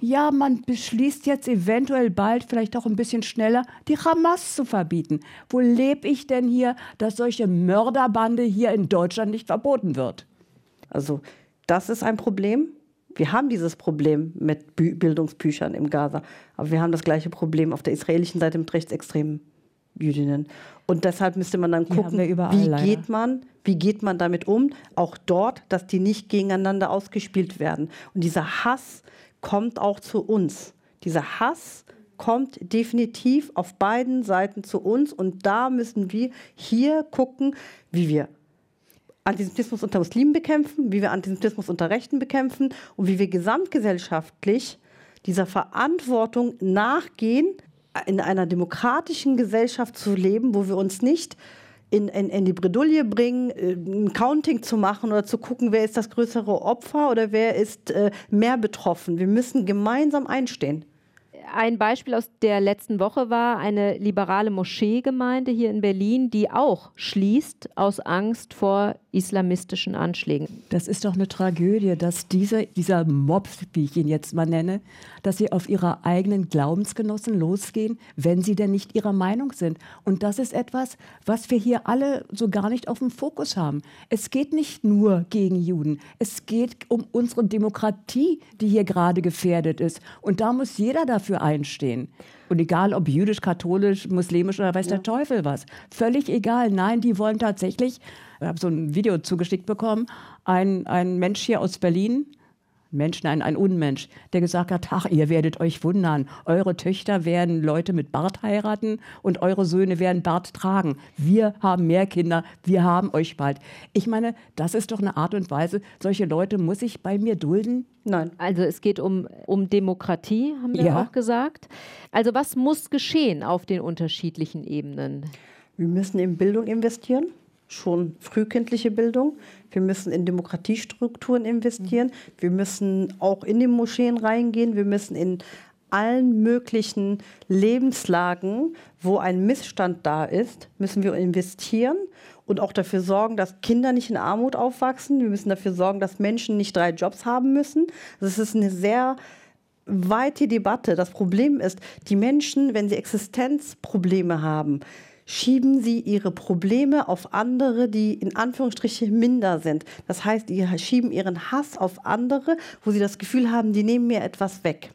ja, man beschließt jetzt eventuell bald, vielleicht auch ein bisschen schneller, die Hamas zu verbieten. Wo lebe ich denn hier, dass solche Mörderbande hier in Deutschland nicht verboten wird? Also das ist ein Problem. Wir haben dieses Problem mit Bildungsbüchern im Gaza, aber wir haben das gleiche Problem auf der israelischen Seite mit rechtsextremen Jüdinnen. Und deshalb müsste man dann gucken, wie geht man, wie geht man damit um, auch dort, dass die nicht gegeneinander ausgespielt werden. Und dieser Hass kommt auch zu uns. Dieser Hass kommt definitiv auf beiden Seiten zu uns und da müssen wir hier gucken, wie wir Antisemitismus unter Muslimen bekämpfen, wie wir Antisemitismus unter Rechten bekämpfen und wie wir gesamtgesellschaftlich dieser Verantwortung nachgehen, in einer demokratischen Gesellschaft zu leben, wo wir uns nicht in, in, in die Bredouille bringen, äh, ein Counting zu machen oder zu gucken, wer ist das größere Opfer oder wer ist äh, mehr betroffen. Wir müssen gemeinsam einstehen. Ein Beispiel aus der letzten Woche war eine liberale Moscheegemeinde hier in Berlin, die auch schließt aus Angst vor islamistischen Anschlägen. Das ist doch eine Tragödie, dass diese, dieser Mob, wie ich ihn jetzt mal nenne, dass sie auf ihre eigenen Glaubensgenossen losgehen, wenn sie denn nicht ihrer Meinung sind. Und das ist etwas, was wir hier alle so gar nicht auf dem Fokus haben. Es geht nicht nur gegen Juden. Es geht um unsere Demokratie, die hier gerade gefährdet ist. Und da muss jeder dafür einstehen. Und egal ob jüdisch, katholisch, muslimisch oder weiß ja. der Teufel was. Völlig egal. Nein, die wollen tatsächlich, ich habe so ein Video zugeschickt bekommen, ein, ein Mensch hier aus Berlin, Mensch, nein, ein Unmensch, der gesagt hat, ach, ihr werdet euch wundern, eure Töchter werden Leute mit Bart heiraten und eure Söhne werden Bart tragen. Wir haben mehr Kinder, wir haben euch bald. Ich meine, das ist doch eine Art und Weise, solche Leute muss ich bei mir dulden? Nein. Also es geht um, um Demokratie, haben wir ja. auch gesagt. Also was muss geschehen auf den unterschiedlichen Ebenen? Wir müssen in Bildung investieren schon frühkindliche Bildung. Wir müssen in Demokratiestrukturen investieren. Wir müssen auch in die Moscheen reingehen. Wir müssen in allen möglichen Lebenslagen, wo ein Missstand da ist, müssen wir investieren und auch dafür sorgen, dass Kinder nicht in Armut aufwachsen. Wir müssen dafür sorgen, dass Menschen nicht drei Jobs haben müssen. Das ist eine sehr weite Debatte. Das Problem ist, die Menschen, wenn sie Existenzprobleme haben, schieben sie ihre Probleme auf andere, die in Anführungsstrichen minder sind. Das heißt, die schieben ihren Hass auf andere, wo sie das Gefühl haben, die nehmen mir etwas weg.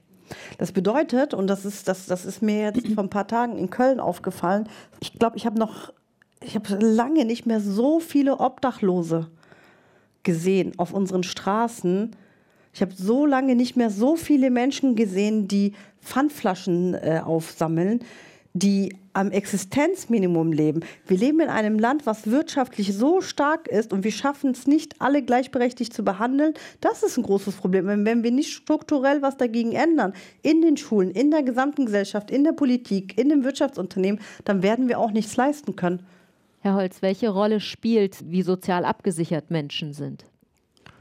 Das bedeutet, und das ist, das, das ist mir jetzt vor ein paar Tagen in Köln aufgefallen, ich glaube, ich habe noch, ich habe lange nicht mehr so viele Obdachlose gesehen auf unseren Straßen. Ich habe so lange nicht mehr so viele Menschen gesehen, die Pfandflaschen äh, aufsammeln die am Existenzminimum leben. Wir leben in einem Land, was wirtschaftlich so stark ist und wir schaffen es nicht, alle gleichberechtigt zu behandeln. Das ist ein großes Problem. Wenn wir nicht strukturell was dagegen ändern, in den Schulen, in der gesamten Gesellschaft, in der Politik, in den Wirtschaftsunternehmen, dann werden wir auch nichts leisten können. Herr Holz, welche Rolle spielt, wie sozial abgesichert Menschen sind?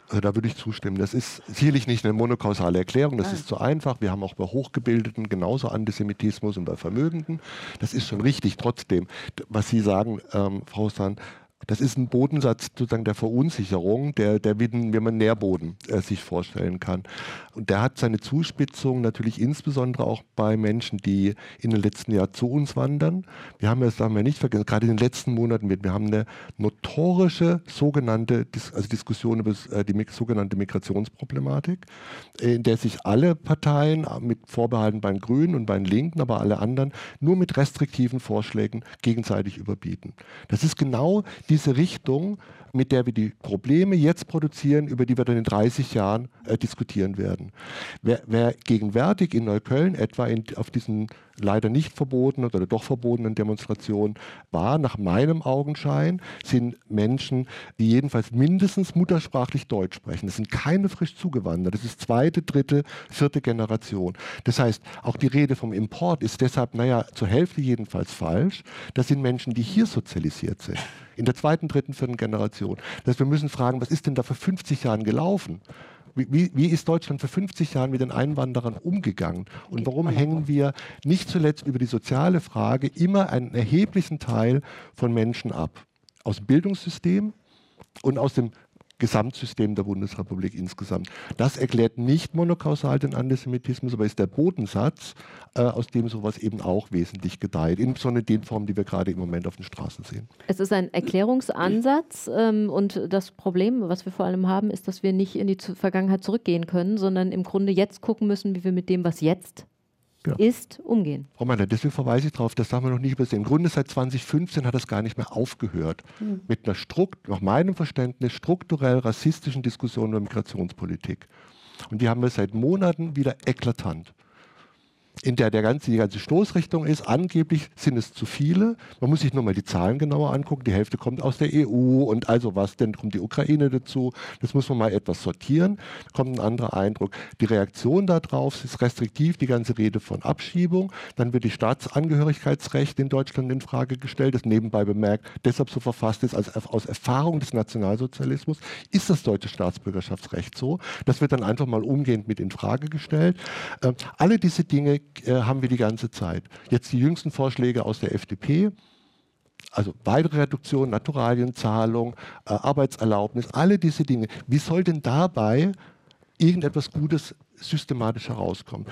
Also da würde ich zustimmen. Das ist sicherlich nicht eine monokausale Erklärung, das Nein. ist zu einfach. Wir haben auch bei Hochgebildeten genauso Antisemitismus und bei Vermögenden. Das ist schon richtig. Trotzdem, was Sie sagen, ähm, Frau Sahn, das ist ein Bodensatz sozusagen der Verunsicherung, der, der wie, ein, wie man Nährboden äh, sich vorstellen kann. Und der hat seine Zuspitzung natürlich insbesondere auch bei Menschen, die in den letzten Jahren zu uns wandern. Wir haben das haben wir nicht vergessen, gerade in den letzten Monaten, wir, wir haben eine notorische sogenannte also Diskussion über äh, die sogenannte Migrationsproblematik, in der sich alle Parteien äh, mit Vorbehalten bei den Grünen und bei den Linken, aber alle anderen nur mit restriktiven Vorschlägen gegenseitig überbieten. Das ist genau diese Richtung, mit der wir die Probleme jetzt produzieren, über die wir dann in 30 Jahren äh, diskutieren werden. Wer, wer, gegenwärtig in Neukölln etwa in, auf diesen leider nicht verbotenen oder doch verbotenen Demonstrationen war, nach meinem Augenschein, sind Menschen, die jedenfalls mindestens muttersprachlich Deutsch sprechen. Das sind keine frisch zugewandert. Das ist zweite, dritte, vierte Generation. Das heißt, auch die Rede vom Import ist deshalb, naja, zur Hälfte jedenfalls falsch. Das sind Menschen, die hier sozialisiert sind in der zweiten, dritten, vierten Generation. Das heißt, wir müssen fragen, was ist denn da vor 50 Jahren gelaufen? Wie, wie, ist Deutschland vor 50 Jahren mit den Einwanderern umgegangen? Und warum hängen wir nicht zuletzt über die soziale Frage immer einen erheblichen Teil von Menschen ab? Aus dem Bildungssystem und aus dem Gesamtsystem der Bundesrepublik insgesamt. Das erklärt nicht monokausal den Antisemitismus, aber ist der Bodensatz, äh, aus dem sowas eben auch wesentlich gedeiht, insbesondere in den Formen, die wir gerade im Moment auf den Straßen sehen. Es ist ein Erklärungsansatz ähm, und das Problem, was wir vor allem haben, ist, dass wir nicht in die Vergangenheit zurückgehen können, sondern im Grunde jetzt gucken müssen, wie wir mit dem, was jetzt ja. ist, umgehen. Frau Meiner, deswegen verweise ich darauf, das darf man noch nicht übersehen. Im Grunde seit 2015 hat das gar nicht mehr aufgehört. Mhm. Mit einer, Strukt, nach meinem Verständnis, strukturell rassistischen Diskussion über Migrationspolitik. Und die haben wir seit Monaten wieder eklatant in der, der ganze, die ganze Stoßrichtung ist. Angeblich sind es zu viele. Man muss sich nur mal die Zahlen genauer angucken. Die Hälfte kommt aus der EU und also was, dann kommt die Ukraine dazu. Das muss man mal etwas sortieren. Kommt ein anderer Eindruck. Die Reaktion darauf ist restriktiv, die ganze Rede von Abschiebung. Dann wird die Staatsangehörigkeitsrecht in Deutschland in Frage gestellt, das nebenbei bemerkt deshalb so verfasst ist, als aus Erfahrung des Nationalsozialismus ist das deutsche Staatsbürgerschaftsrecht so. Das wird dann einfach mal umgehend mit in Frage gestellt. Äh, alle diese Dinge äh, haben wir die ganze Zeit. Jetzt die jüngsten Vorschläge aus der FDP. Also weitere Reduktion, Naturalienzahlung, äh, Arbeitserlaubnis, alle diese Dinge. Wie soll denn dabei irgendetwas Gutes systematisch herauskommen.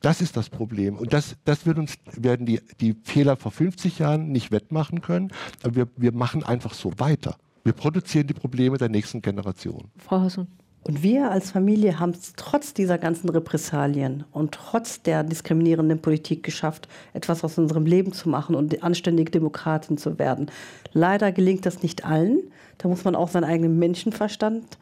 Das ist das Problem. Und das, das wird uns, werden die, die Fehler vor 50 Jahren nicht wettmachen können. Aber wir, wir machen einfach so weiter. Wir produzieren die Probleme der nächsten Generation. Frau Hassun. Und wir als Familie haben es trotz dieser ganzen Repressalien und trotz der diskriminierenden Politik geschafft, etwas aus unserem Leben zu machen und anständige Demokraten zu werden. Leider gelingt das nicht allen. Da muss man auch seinen eigenen Menschenverstand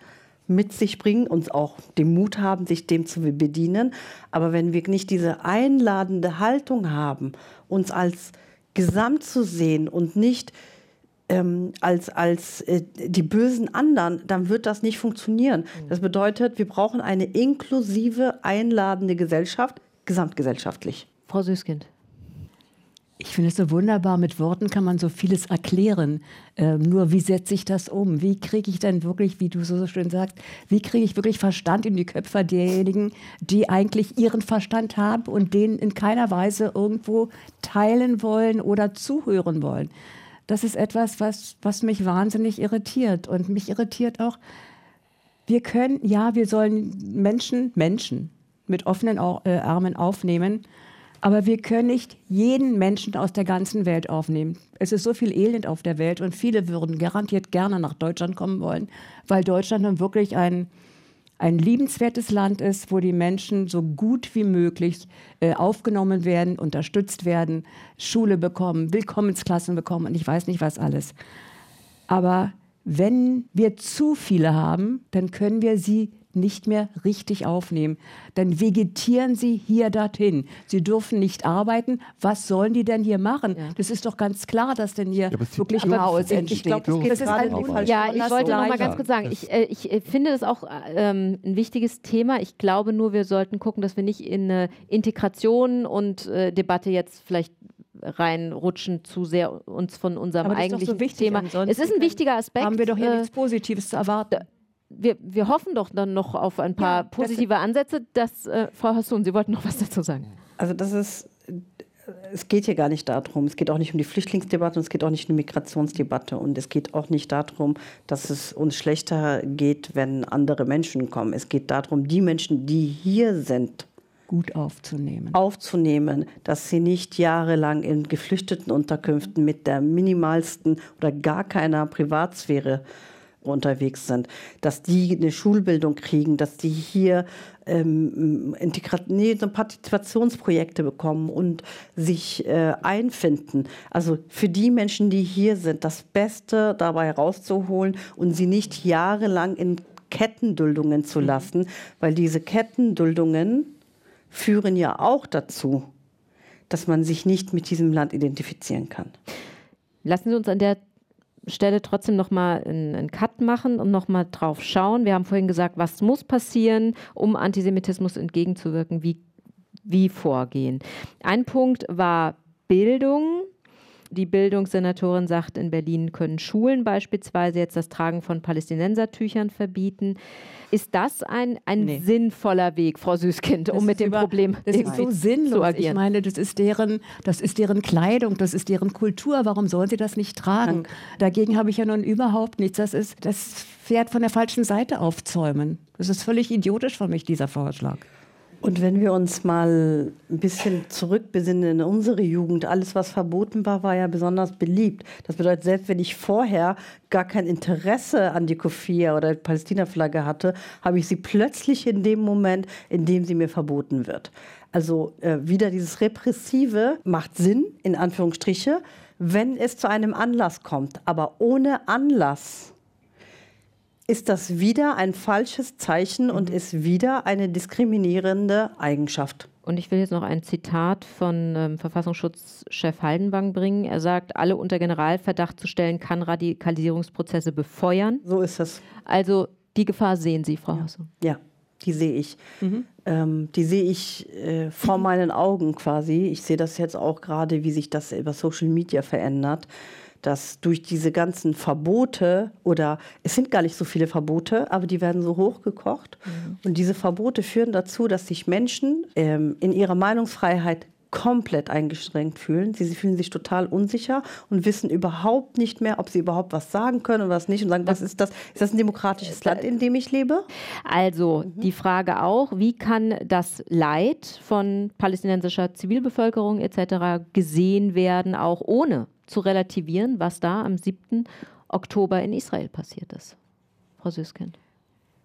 mit sich bringen und auch den Mut haben, sich dem zu bedienen. Aber wenn wir nicht diese einladende Haltung haben, uns als Gesamt zu sehen und nicht ähm, als, als äh, die bösen anderen, dann wird das nicht funktionieren. Mhm. Das bedeutet, wir brauchen eine inklusive, einladende Gesellschaft, gesamtgesellschaftlich. Frau Süßkind. Ich finde es so wunderbar, mit Worten kann man so vieles erklären. Ähm, nur wie setze ich das um? Wie kriege ich denn wirklich, wie du so schön sagst, wie kriege ich wirklich Verstand in die Köpfe derjenigen, die eigentlich ihren Verstand haben und den in keiner Weise irgendwo teilen wollen oder zuhören wollen? Das ist etwas, was, was mich wahnsinnig irritiert. Und mich irritiert auch, wir können, ja, wir sollen Menschen, Menschen mit offenen äh, Armen aufnehmen, aber wir können nicht jeden Menschen aus der ganzen Welt aufnehmen. Es ist so viel Elend auf der Welt und viele würden garantiert gerne nach Deutschland kommen wollen, weil Deutschland nun wirklich ein, ein liebenswertes Land ist, wo die Menschen so gut wie möglich äh, aufgenommen werden, unterstützt werden, Schule bekommen, Willkommensklassen bekommen und ich weiß nicht was alles. Aber wenn wir zu viele haben, dann können wir sie nicht mehr richtig aufnehmen. Dann vegetieren sie hier dorthin. Sie dürfen nicht arbeiten. Was sollen die denn hier machen? Ja. Das ist doch ganz klar, dass denn hier ja, wirklich Chaos entsteht. Ich glaube, das geht das ist halt Ja, ich wollte noch mal ganz kurz sagen, ich, äh, ich äh, finde das auch ähm, ein wichtiges Thema. Ich glaube nur, wir sollten gucken, dass wir nicht in eine Integration und äh, Debatte jetzt vielleicht reinrutschen, zu sehr uns von unserem eigentlichen so Thema. Es ist ein wichtiger Aspekt. Haben wir doch hier äh, nichts Positives zu erwarten wir, wir hoffen doch dann noch auf ein paar ja, positive Ansätze. Dass, äh, Frau Hassun, Sie wollten noch was dazu sagen. Also das ist, es geht hier gar nicht darum. Es geht auch nicht um die Flüchtlingsdebatte und es geht auch nicht um die Migrationsdebatte. Und es geht auch nicht darum, dass es uns schlechter geht, wenn andere Menschen kommen. Es geht darum, die Menschen, die hier sind, gut aufzunehmen. Aufzunehmen, dass sie nicht jahrelang in geflüchteten Unterkünften mit der minimalsten oder gar keiner Privatsphäre Diaspora unterwegs sind, dass die eine Schulbildung kriegen, dass die hier ähm, nee, so Partizipationsprojekte bekommen und sich äh, einfinden. Also für die Menschen, die hier sind, das Beste dabei rauszuholen und sie nicht jahrelang in Kettenduldungen zu mhm. lassen, weil diese Kettenduldungen führen ja auch dazu, dass man sich nicht mit diesem Land identifizieren kann. Lassen Sie uns an der Stelle trotzdem nochmal einen, Cut machen und nochmal drauf schauen. Wir haben vorhin gesagt, was muss passieren, um Antisemitismus entgegenzuwirken, wie, wie vorgehen. Ein Punkt war Bildung. Die Bildungssenatorin sagt, in Berlin können Schulen beispielsweise jetzt das Tragen von Palästinensertüchern verbieten. Ist das ein, ein nee. sinnvoller Weg, Frau Süßkind, um mit dem über, Problem das ist so sinnlos. zu agieren? Ich meine, das ist, deren, das ist deren Kleidung, das ist deren Kultur. Warum sollen sie das nicht tragen? Dank. Dagegen habe ich ja nun überhaupt nichts. Das ist das Pferd von der falschen Seite aufzäumen. Das ist völlig idiotisch für mich, dieser Vorschlag. Und wenn wir uns mal ein bisschen zurückbesinnen in unsere Jugend, alles, was verboten war, war ja besonders beliebt. Das bedeutet, selbst wenn ich vorher gar kein Interesse an die Kofia oder Palästina-Flagge hatte, habe ich sie plötzlich in dem Moment, in dem sie mir verboten wird. Also äh, wieder dieses Repressive macht Sinn, in Anführungsstriche, wenn es zu einem Anlass kommt. Aber ohne Anlass ist das wieder ein falsches Zeichen und mhm. ist wieder eine diskriminierende Eigenschaft. Und ich will jetzt noch ein Zitat von ähm, Verfassungsschutzchef Haldenwang bringen. Er sagt, alle unter Generalverdacht zu stellen, kann Radikalisierungsprozesse befeuern. So ist es. Also die Gefahr sehen Sie, Frau ja. Hasse. Ja, die sehe ich. Mhm. Ähm, die sehe ich äh, vor meinen Augen quasi. Ich sehe das jetzt auch gerade, wie sich das über Social Media verändert dass durch diese ganzen Verbote oder es sind gar nicht so viele Verbote, aber die werden so hochgekocht. Mhm. Und diese Verbote führen dazu, dass sich Menschen ähm, in ihrer Meinungsfreiheit komplett eingeschränkt fühlen. Sie, sie, fühlen sich total unsicher und wissen überhaupt nicht mehr, ob sie überhaupt was sagen können und was nicht und sagen, was ist das? Ist das ein demokratisches Land, in dem ich lebe? Also mhm. die Frage auch, wie kann das Leid von palästinensischer Zivilbevölkerung etc. gesehen werden, auch ohne zu relativieren, was da am 7. Oktober in Israel passiert ist. Frau Süskind.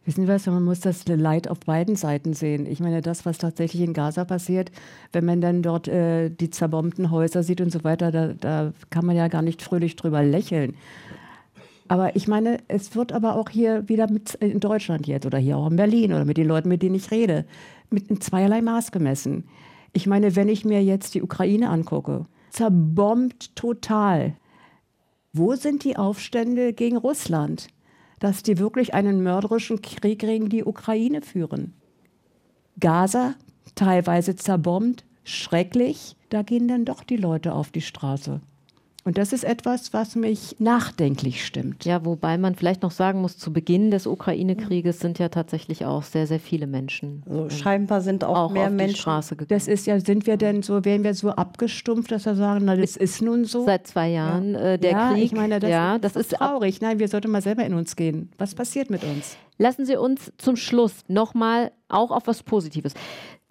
Wissen Sie was, man muss das Leid auf beiden Seiten sehen. Ich meine, das, was tatsächlich in Gaza passiert, wenn man dann dort äh, die zerbombten Häuser sieht und so weiter, da, da kann man ja gar nicht fröhlich drüber lächeln. Aber ich meine, es wird aber auch hier wieder mit, in Deutschland jetzt oder hier auch in Berlin oder mit den Leuten, mit denen ich rede, mit in zweierlei Maß gemessen. Ich meine, wenn ich mir jetzt die Ukraine angucke, zerbombt total. Wo sind die Aufstände gegen Russland? Dass die wirklich einen mörderischen Krieg gegen die Ukraine führen. Gaza, teilweise zerbombt, schrecklich, da gehen dann doch die Leute auf die Straße. Und das ist etwas, was mich nachdenklich stimmt. Ja, wobei man vielleicht noch sagen muss, zu Beginn des Ukraine-Krieges sind ja tatsächlich auch sehr, sehr viele Menschen. Also scheinbar sind auch, auch mehr Menschen. Straße gegangen. Das ist ja, sind wir denn so, werden wir so abgestumpft, dass wir sagen, na, das ist nun so? Seit zwei Jahren ja. äh, der ja, Krieg. Ich meine, das, ja, das ist traurig. Nein, wir sollten mal selber in uns gehen. Was passiert mit uns? Lassen Sie uns zum Schluss nochmal auch auf was Positives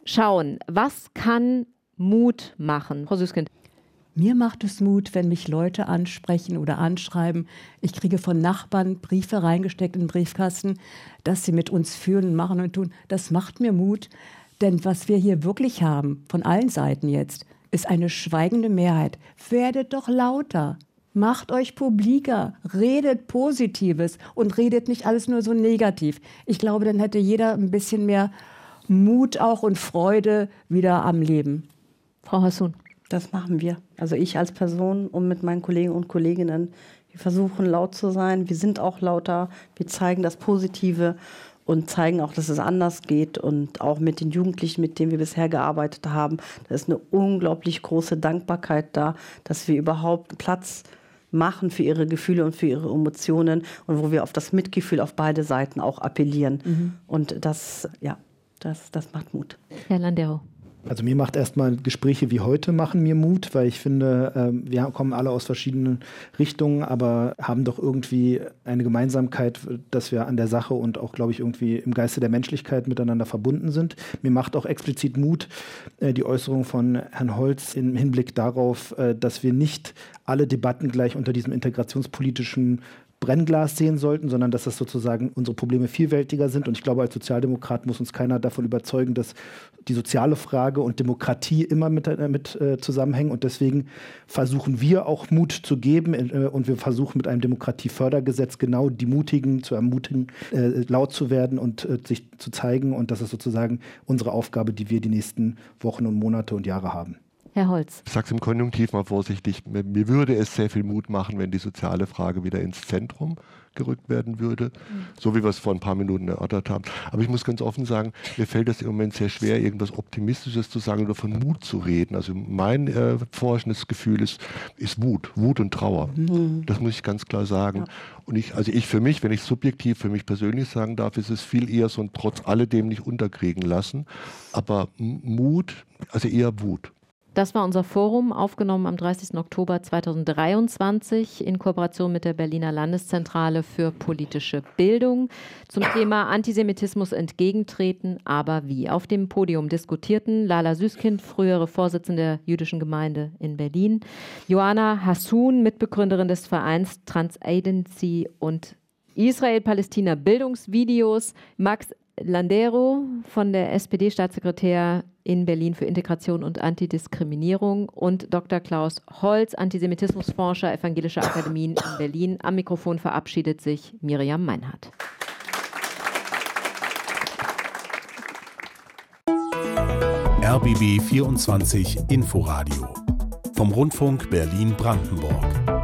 schauen. Was kann Mut machen? Frau Süßkind. Mir macht es Mut, wenn mich Leute ansprechen oder anschreiben. Ich kriege von Nachbarn Briefe reingesteckt in den Briefkasten, dass sie mit uns führen, machen und tun. Das macht mir Mut, denn was wir hier wirklich haben, von allen Seiten jetzt, ist eine schweigende Mehrheit. Werdet doch lauter. Macht euch publiker, redet Positives und redet nicht alles nur so negativ. Ich glaube, dann hätte jeder ein bisschen mehr Mut auch und Freude wieder am Leben. Frau Hassun. Das machen wir. Also ich als Person und mit meinen Kollegen und Kolleginnen. Wir versuchen laut zu sein. Wir sind auch lauter. Wir zeigen das Positive und zeigen auch, dass es anders geht. Und auch mit den Jugendlichen, mit denen wir bisher gearbeitet haben, da ist eine unglaublich große Dankbarkeit da, dass wir überhaupt Platz machen für ihre Gefühle und für ihre Emotionen und wo wir auf das Mitgefühl auf beide Seiten auch appellieren. Mhm. Und das, ja, das, das macht Mut. Herr Landero. Also mir macht erstmal Gespräche wie heute machen mir Mut, weil ich finde, äh, wir kommen alle aus verschiedenen Richtungen, aber haben doch irgendwie eine Gemeinsamkeit, dass wir an der Sache und auch, glaube ich, irgendwie im Geiste der Menschlichkeit miteinander verbunden sind. Mir macht auch explizit Mut äh, die Äußerung von Herrn Holz im Hinblick darauf, äh, dass wir nicht alle Debatten gleich unter diesem integrationspolitischen Brennglas sehen sollten, sondern dass das sozusagen unsere Probleme vielfältiger sind. Und ich glaube, als Sozialdemokrat muss uns keiner davon überzeugen, dass die soziale Frage und Demokratie immer mit, äh, mit äh, zusammenhängen. Und deswegen versuchen wir auch Mut zu geben äh, und wir versuchen mit einem Demokratiefördergesetz genau die Mutigen zu ermutigen, äh, laut zu werden und äh, sich zu zeigen. Und das ist sozusagen unsere Aufgabe, die wir die nächsten Wochen und Monate und Jahre haben. Herr Holz. Ich sage es im Konjunktiv mal vorsichtig. Mir würde es sehr viel Mut machen, wenn die soziale Frage wieder ins Zentrum gerückt werden würde, mhm. so wie wir es vor ein paar Minuten erörtert haben. Aber ich muss ganz offen sagen, mir fällt es im Moment sehr schwer, irgendwas Optimistisches zu sagen oder von Mut zu reden. Also mein äh, forschendes Gefühl ist, ist Wut, Wut und Trauer. Mhm. Das muss ich ganz klar sagen. Ja. Und ich, also ich für mich, wenn ich subjektiv für mich persönlich sagen darf, ist es viel eher so ein trotz alledem nicht unterkriegen lassen. Aber Mut, also eher Wut. Das war unser Forum, aufgenommen am 30. Oktober 2023 in Kooperation mit der Berliner Landeszentrale für politische Bildung zum Thema Antisemitismus entgegentreten, aber wie. Auf dem Podium diskutierten Lala Süßkind, frühere Vorsitzende der jüdischen Gemeinde in Berlin, Joanna Hassun, Mitbegründerin des Vereins Transagency und Israel-Palästina Bildungsvideos, Max Landero von der SPD-Staatssekretär in Berlin für Integration und Antidiskriminierung und Dr. Klaus Holz, Antisemitismusforscher, Evangelische Akademien in Berlin. Am Mikrofon verabschiedet sich Miriam Meinhardt. RBB 24 Inforadio vom Rundfunk Berlin-Brandenburg.